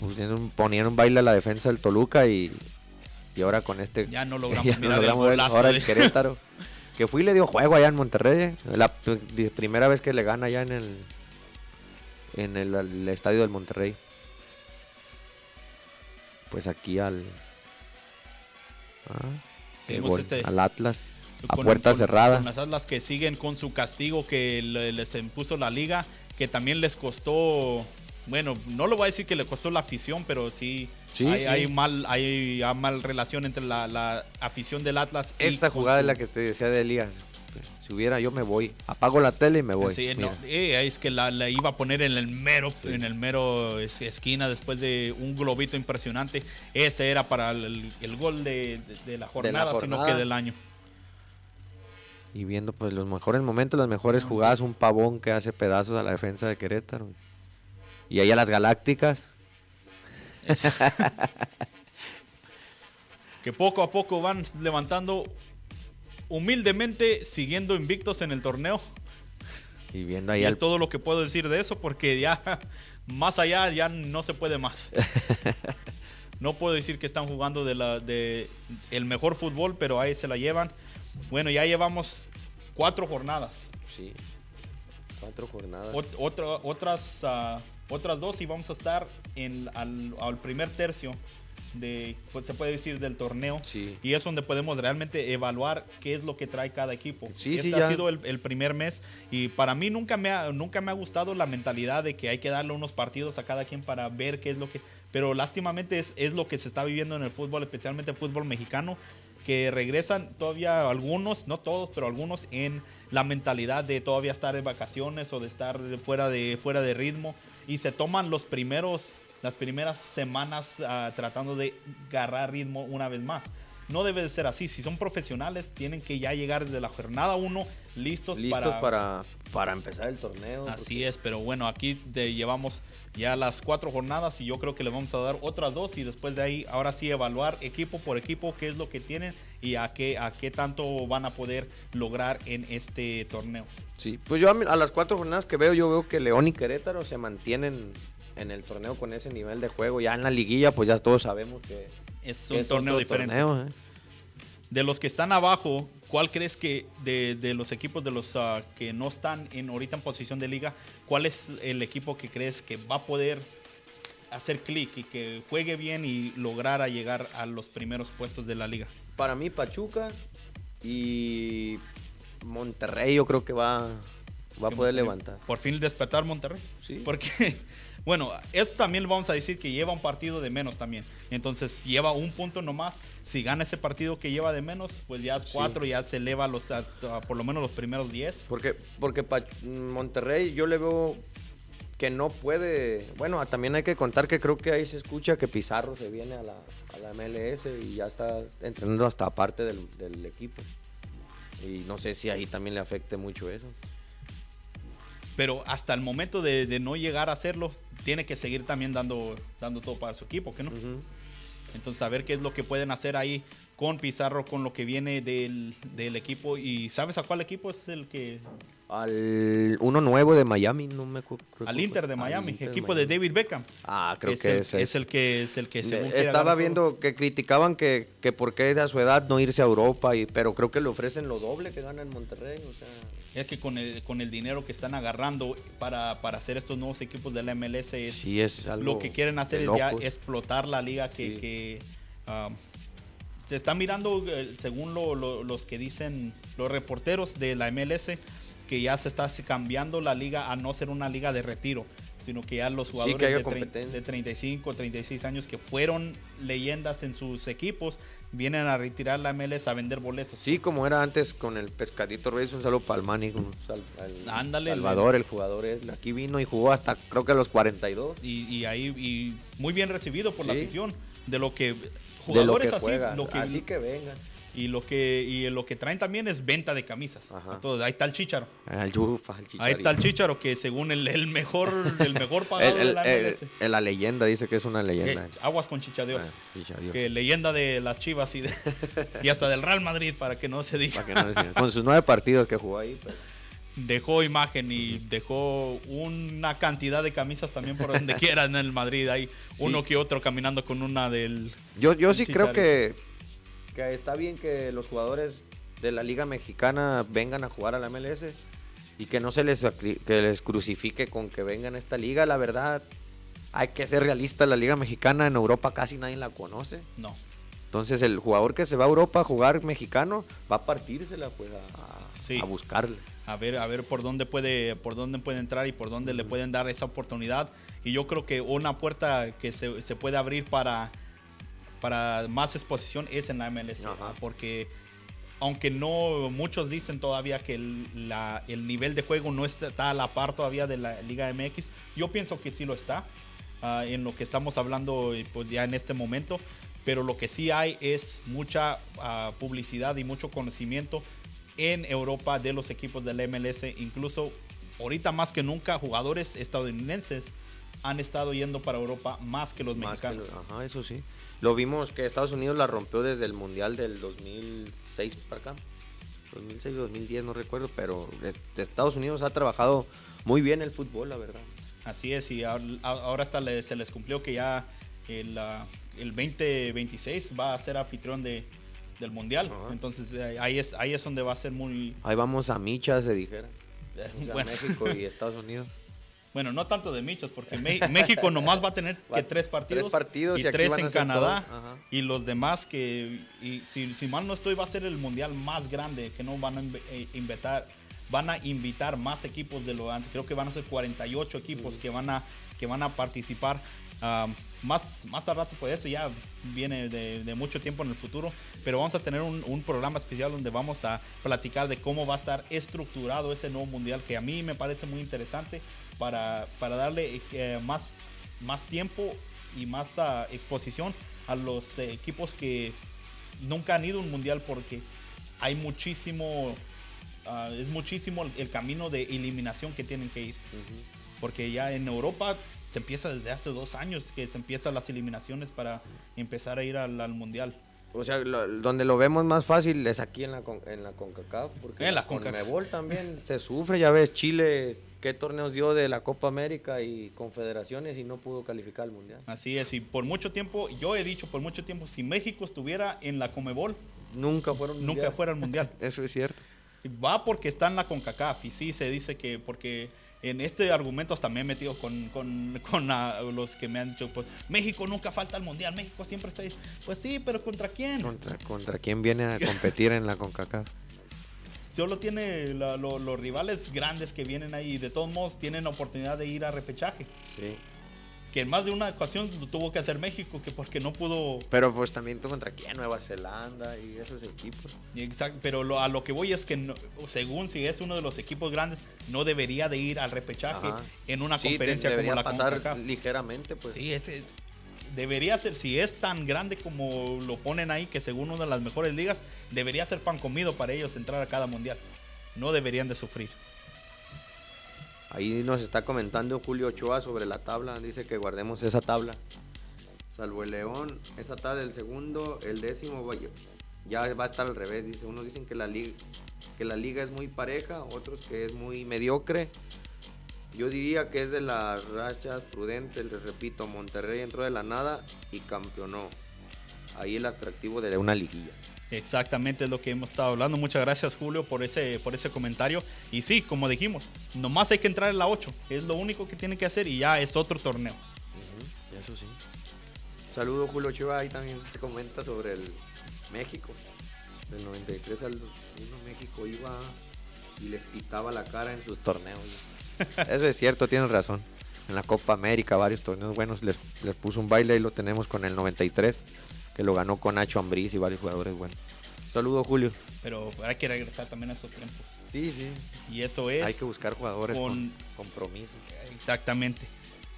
poniendo un, poniendo un baile a la defensa del Toluca y, y ahora con este. Ya no logramos (laughs) ya no mirar logramos el ver golazo ahora de- el Querétaro. (laughs) Que fui y le dio juego allá en Monterrey. La primera vez que le gana allá en el en el, estadio del Monterrey. Pues aquí al ah, gol, este- al Atlas a con- puerta con- cerrada. Con las Atlas que siguen con su castigo que le- les impuso la liga, que también les costó, bueno, no lo voy a decir que le costó la afición, pero sí, Sí, hay, sí. hay mal, hay, hay mal relación entre la, la afición del Atlas. Esa jugada es la que te decía de Elías. Si hubiera, yo me voy. Apago la tele y me voy. Sí, no, eh, es que la, la iba a poner en el mero, en el mero es- esquina después de un globito impresionante. Ese era para el, el gol de, de- de la jornada, sino jornada. que del año. Y viendo pues los mejores momentos, las mejores jugadas, un pavón que hace pedazos a la defensa de Querétaro. Y ahí a las Galácticas. Que poco a poco van levantando humildemente, siguiendo invictos en el torneo. Y viendo ahí Y al es todo lo que puedo decir de eso, porque ya más allá ya no se puede más. (laughs) No puedo decir que están jugando de, la, de el mejor fútbol, pero ahí se la llevan. Bueno, ya llevamos cuatro jornadas. Sí. Cuatro jornadas. Ot- otra- otras, ah, otras dos y vamos a estar en, al, al primer tercio de, pues se puede decir, del torneo. Sí. Y es donde podemos realmente evaluar qué es lo que trae cada equipo. Sí, este sí, ha ya. sido el, el primer mes y para mí nunca me, ha, nunca me ha gustado la mentalidad de que hay que darle unos partidos a cada quien para ver qué es lo que... Pero lástimamente es, es lo que se está viviendo en el fútbol, especialmente el fútbol mexicano, que regresan todavía algunos, no todos, pero algunos en la mentalidad de todavía estar de vacaciones o de estar fuera de, fuera de ritmo y se toman los primeros, las primeras semanas ah, tratando de agarrar ritmo una vez más. No debe de ser así. Si son profesionales, tienen que ya llegar desde la jornada 1 listos, Listos para, para, para empezar el torneo. Así es, pero bueno, aquí te llevamos ya las cuatro jornadas y yo creo que le vamos a dar otras dos y después de ahí, ahora sí, evaluar equipo por equipo qué es lo que tienen y a qué, a qué tanto van a poder lograr en este torneo. Sí, pues yo a, las cuatro jornadas que veo, yo veo que León y Querétaro se mantienen en el torneo con ese nivel de juego. Ya en la liguilla, pues ya todos sabemos que Es un es torneo diferente. torneo, ¿eh? De los que están abajo, ¿cuál crees que de, de los equipos de los ah, que no están en ahorita en posición de liga, cuál es el equipo que crees que va a poder hacer clic y que juegue bien y lograr a llegar a los primeros puestos de la liga? Para mí, Pachuca y Monterrey, yo creo que va, va a poder Monterrey- levantar. Por fin despertar Monterrey. Sí. Porque, bueno, esto también vamos a decir que lleva un partido de menos también. Entonces lleva un punto nomás. Si gana ese partido que lleva de menos, pues ya es Sí. cuatro, ya se eleva los, a- a por lo menos los primeros diez. Porque, porque Monterrey yo le veo que no puede. Bueno, también hay que contar que creo que ahí se escucha que Pizarro se viene a la, a la MLS y ya está entrenando hasta aparte del, del equipo. Y no sé si ahí también le afecte mucho eso. Pero hasta el momento de, de no llegar a hacerlo, tiene que seguir también dando, dando todo para su equipo, ¿que no? Ujú. Entonces, a ver qué es lo que pueden hacer ahí con Pizarro, con lo que viene del, del equipo. ¿Y sabes a cuál equipo es el que Al uno nuevo de Miami, no me acuerdo. al Inter de Miami, Inter equipo de Miami. David Beckham. Ah, creo es que el, ese es el que es el que según Estaba todo. viendo que criticaban que, que por qué a su edad no irse a Europa, y, pero creo que le ofrecen lo doble que gana en Monterrey. O sea, Es que con el, con el dinero que están agarrando para, para hacer estos nuevos equipos de la MLS, es, sí es algo lo que quieren hacer es ya explotar la liga que, Sí. que, um, se está mirando, eh, según lo- lo- los que dicen los reporteros de la MLS, que ya se está cambiando la liga a no ser una liga de retiro, sino que ya los Sí, jugadores haya de, de 35, 36 años que fueron leyendas en sus equipos, vienen a retirar la MLS a vender boletos. Sí, como era antes con el Pescadito Reyes, un saludo para el Manny, un sal- al Ándale, Salvador, el jugador, él aquí vino y jugó hasta creo que a los 42. y, y ahí y muy bien recibido por la Sí. afición de lo que de lo jugadores que así juega. lo que, Así que vengan. Y lo que y lo que traen también es venta de camisas. Ajá. entonces ahí está el chicharo Al Yufa, al ahí está el chicharo que según el, el mejor el mejor (laughs) pagado El- de la el- el- leyenda dice que es una Eh, leyenda. aguas con chichadeos. Ah, que leyenda de las Chivas y, de- y hasta del Real Madrid para que no se diga. Que no. Con sus nueve partidos que jugó ahí. pero- dejó imagen y dejó una cantidad de camisas también por donde (laughs) quiera en el Madrid. Hay uno que otro caminando con una del Yo, yo sí creo que, que está bien que los jugadores de la Liga Mexicana vengan a jugar a la MLS y que no se les, que les crucifique con que vengan a esta liga. La verdad, hay que ser realista. La Liga Mexicana en Europa casi nadie la conoce. no Entonces, el jugador que se va a Europa a jugar mexicano va a partírsela pues, a, Sí. a buscarle. a ver a ver por dónde puede por dónde puede entrar y por dónde le pueden dar esa oportunidad y yo creo que una puerta que se, se puede abrir para para más exposición es en la MLS Ajá. porque aunque no muchos dicen todavía que el, la- el nivel de juego no está a la par todavía de la Liga MX yo pienso que sí lo está ah, en lo que estamos hablando eh, pues ya en este momento pero lo que sí hay es mucha ah, publicidad y mucho conocimiento en Europa de los equipos del MLS. Incluso ahorita más que nunca jugadores estadounidenses han estado yendo para Europa más que los Más que mexicanos. lo- ajá, eso sí. Lo vimos que Estados Unidos la rompió desde el Mundial del 2006 para acá. 2006, 2010, no recuerdo, pero Estados Unidos ha trabajado muy bien el fútbol, la verdad. Así es, y ahora hasta se les cumplió que ya el, el 2026 va a ser anfitrión de, del Mundial. Ajá. Entonces eh, ahí es, ahí es donde va a ser muy... Ahí vamos a micha, se dijera. (laughs) bueno. México y Estados Unidos. Bueno, no tanto de Michos, porque (laughs) México nomás va a tener que tres partidos. tres partidos y, tres en Canadá. Y los demás que, y si, si mal no estoy, va a ser el mundial más grande, que no van a inv- eh, invitar, van a invitar más equipos de lo antes. Creo que van a ser 48 equipos que van a, que van a participar. Más, más al rato, pues eso ya viene de, de mucho tiempo en el futuro. Pero vamos a tener un, un programa especial donde vamos a platicar de cómo va a estar estructurado ese nuevo mundial, que a mí me parece muy interesante para, para darle eh, más, más tiempo y más ah, exposición a los eh, equipos que nunca han ido a un mundial porque hay muchísimo, ah, es muchísimo el, el camino de eliminación que tienen que ir. Porque ya en Europa se empieza desde hace dos años que se empiezan las eliminaciones para empezar a ir al, al mundial. O sea, lo- donde lo vemos más fácil es aquí en la, con- en la CONCACAF. Porque En la CONCACAF. También se sufre. Ya ves, Chile, qué torneos dio de la Copa América y Confederaciones y no pudo calificar al Mundial. Así es, y por mucho tiempo, yo he dicho por mucho tiempo, si México estuviera en la Comebol, Nunca fueron nunca mundial. fuera al mundial. (laughs) Eso es cierto. Va porque está en la CONCACAF y sí se dice que porque en este argumento hasta me he metido con, con, con los que me han dicho, pues México nunca falta al mundial, México siempre está ahí. Pues sí, pero ¿contra quién? ¿Contra, contra quién viene a competir en la CONCACAF? Solo tiene la- lo- los rivales grandes que vienen ahí y de todos modos tienen la oportunidad de ir a repechaje. Sí. Que en más de una ocasión lo tuvo que hacer México, que porque no pudo Pero pues también tú contra quién, Nueva Zelanda y esos equipos. Exacto, pero lo- a lo que voy es que no- según si es uno de los equipos grandes, no debería de ir al repechaje Ajá. en una Sí, conferencia como la pasar CONCACAF. ligeramente, pues. Sí, ese debería ser, si es tan grande como lo ponen ahí, que según una de las mejores ligas, debería ser pan comido para ellos entrar a cada mundial. No deberían de sufrir. Ahí nos está comentando Julio Ochoa sobre la tabla. Dice que guardemos esa tabla. Salvo el León, esa tarde el segundo, el décimo ya va a estar al revés. Dice, unos dicen que la liga, que la liga es muy pareja, otros que es muy mediocre. Yo diría que es de las rachas prudentes, les repito, Monterrey entró de la nada y campeonó. Ahí el atractivo de una liguilla. Exactamente es lo que hemos estado hablando. Muchas gracias Julio por ese, por ese comentario. Y sí, como dijimos, nomás hay que entrar en la 8. Es lo único que tiene que hacer y ya es otro torneo. Eso sí. Saludo Julio Chiva, ahí también se comenta sobre el México. Del 93 al 2001 México iba y les pitaba la cara en sus torneos. Eso es cierto, tienes razón. En la Copa América, varios torneos buenos, les, les puso un baile y lo tenemos con el 93, que lo ganó con Nacho Ambriz y varios jugadores buenos. Saludo Julio. Pero hay que regresar también a esos tiempos. Sí, sí. Y eso es Hay que buscar jugadores con, con- compromiso. exactamente.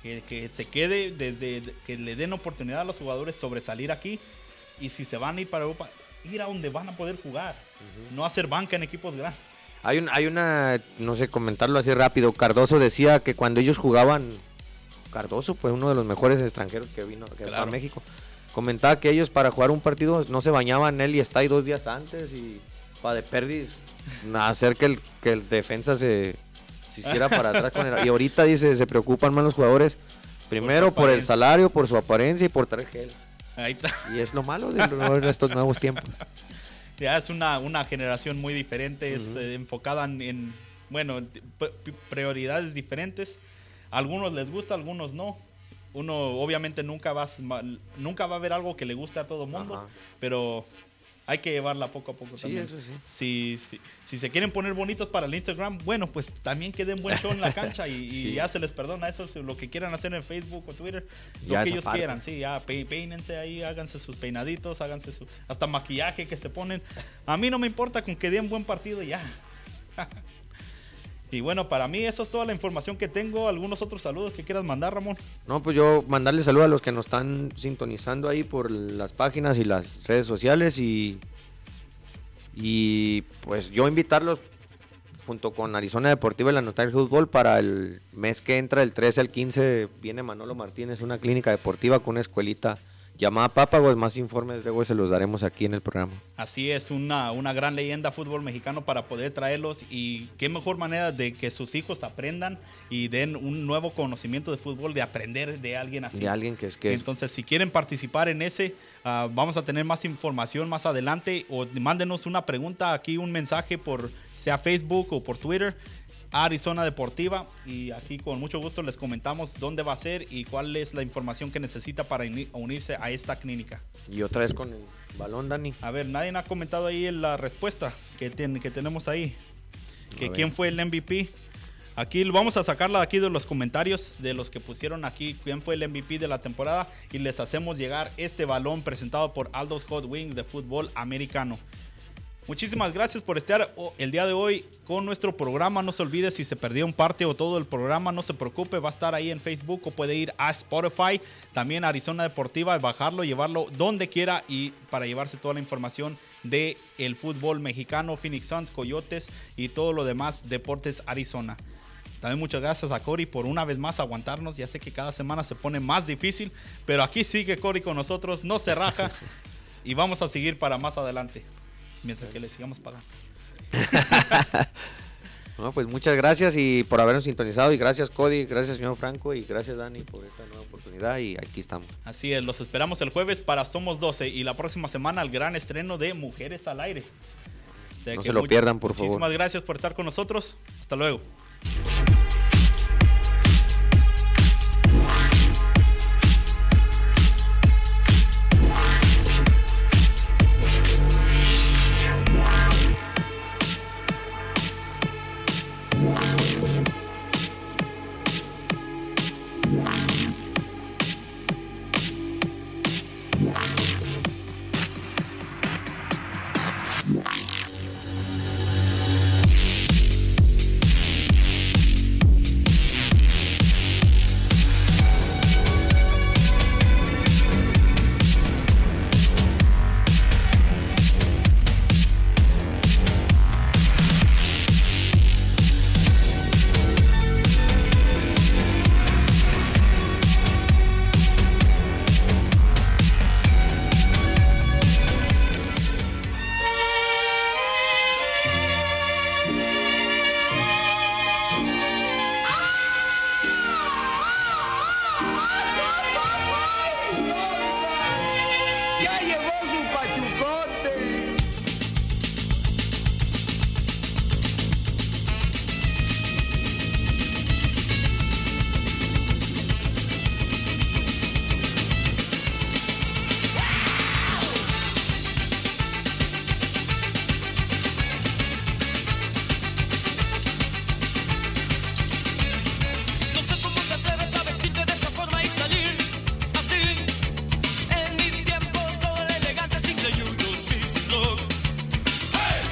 Que, que se quede desde que le den oportunidad a los jugadores sobresalir aquí. Y si se van a ir para Europa, ir a donde van a poder jugar. No hacer banca en equipos grandes. Hay, un, hay una, no sé, comentarlo así rápido. Cardoso decía que cuando ellos jugaban, Cardoso, pues uno de los mejores extranjeros que vino que fue a Claro. México, comentaba que ellos para jugar un partido no se bañaban él y está ahí dos días antes y para de perdis hacer que el, que el defensa se, se hiciera para atrás con el- Y ahorita dice, se preocupan más los jugadores, primero por, el apariencia. salario, por su apariencia y por traer gel. Ahí está. Y es lo malo de, lo- de estos nuevos tiempos. (laughs) Ya es una, una generación muy diferente, es eh, enfocada en, en, bueno, prioridades diferentes. Algunos les gusta, algunos no. Uno obviamente nunca va, nunca va a ver algo que le guste a todo mundo, Ajá. pero hay que llevarla poco a poco Sí, también. eso sí. Si, si, si se quieren poner bonitos para el Instagram, bueno, pues también que den buen show en la (laughs) cancha y, y Sí. ya se les perdona eso, si lo que quieran hacer en Facebook o Twitter, lo que ellos parte. quieran, sí, ya pe- peínense ahí, háganse sus peinaditos, háganse su, hasta maquillaje que se ponen. A mí no me importa con que den buen partido y ya. (laughs) y bueno, para mí eso es toda la información que tengo. ¿Algunos otros saludos que quieras mandar, Ramón? No, pues yo mandarle saludos a los que nos están sintonizando ahí por las páginas y las redes sociales y, y pues yo invitarlos junto con Arizona Deportiva y la Notaria del Fútbol para el mes que entra, el 13 al 15, viene Manolo Martínez, una clínica deportiva con una escuelita llamada Pápagos. Más informes luego se los daremos aquí en el programa. Así es, una, una gran leyenda fútbol mexicano para poder traerlos y qué mejor manera de que sus hijos aprendan y den un nuevo conocimiento de fútbol, de aprender de alguien así. De alguien que es que... Entonces, si quieren participar en ese, ah, vamos a tener más información más adelante o mándenos una pregunta aquí, un mensaje por sea Facebook o por Twitter. Arizona Deportiva y aquí con mucho gusto les comentamos dónde va a ser y cuál es la información que necesita para unirse a esta clínica. Y otra vez con el balón, Dani. A ver, nadie ha comentado ahí la respuesta que, ten- que tenemos ahí. Que quién fue el MVP. Aquí vamos a sacarla aquí de los comentarios de los que pusieron aquí quién fue el MVP de la temporada y les hacemos llegar este balón presentado por Aldo's Hot Wings de fútbol americano. Muchísimas gracias por estar o- el día de hoy con nuestro programa. No se olvide si se perdió un parte o todo el programa, no se preocupe, va a estar ahí en Facebook o puede ir a Spotify, también a Arizona Deportiva, bajarlo, llevarlo donde quiera y para llevarse toda la información de el fútbol mexicano, Phoenix Suns, Coyotes y todo lo demás deportes Arizona. También muchas gracias a Cory por una vez más aguantarnos. Ya sé que cada semana se pone más difícil, pero aquí sigue Cory con nosotros, no se raja (laughs) y vamos a seguir para más adelante, mientras que le sigamos pagando. (laughs) No, pues muchas gracias y por habernos sintonizado y gracias Cody, gracias señor Franco y gracias Dani por esta nueva oportunidad y aquí estamos. Así es, los esperamos el jueves para Somos 12 y la próxima semana el gran estreno de Mujeres al Aire. O sea No se lo pierdan, por favor. Muchísimas gracias por estar con nosotros. Hasta luego.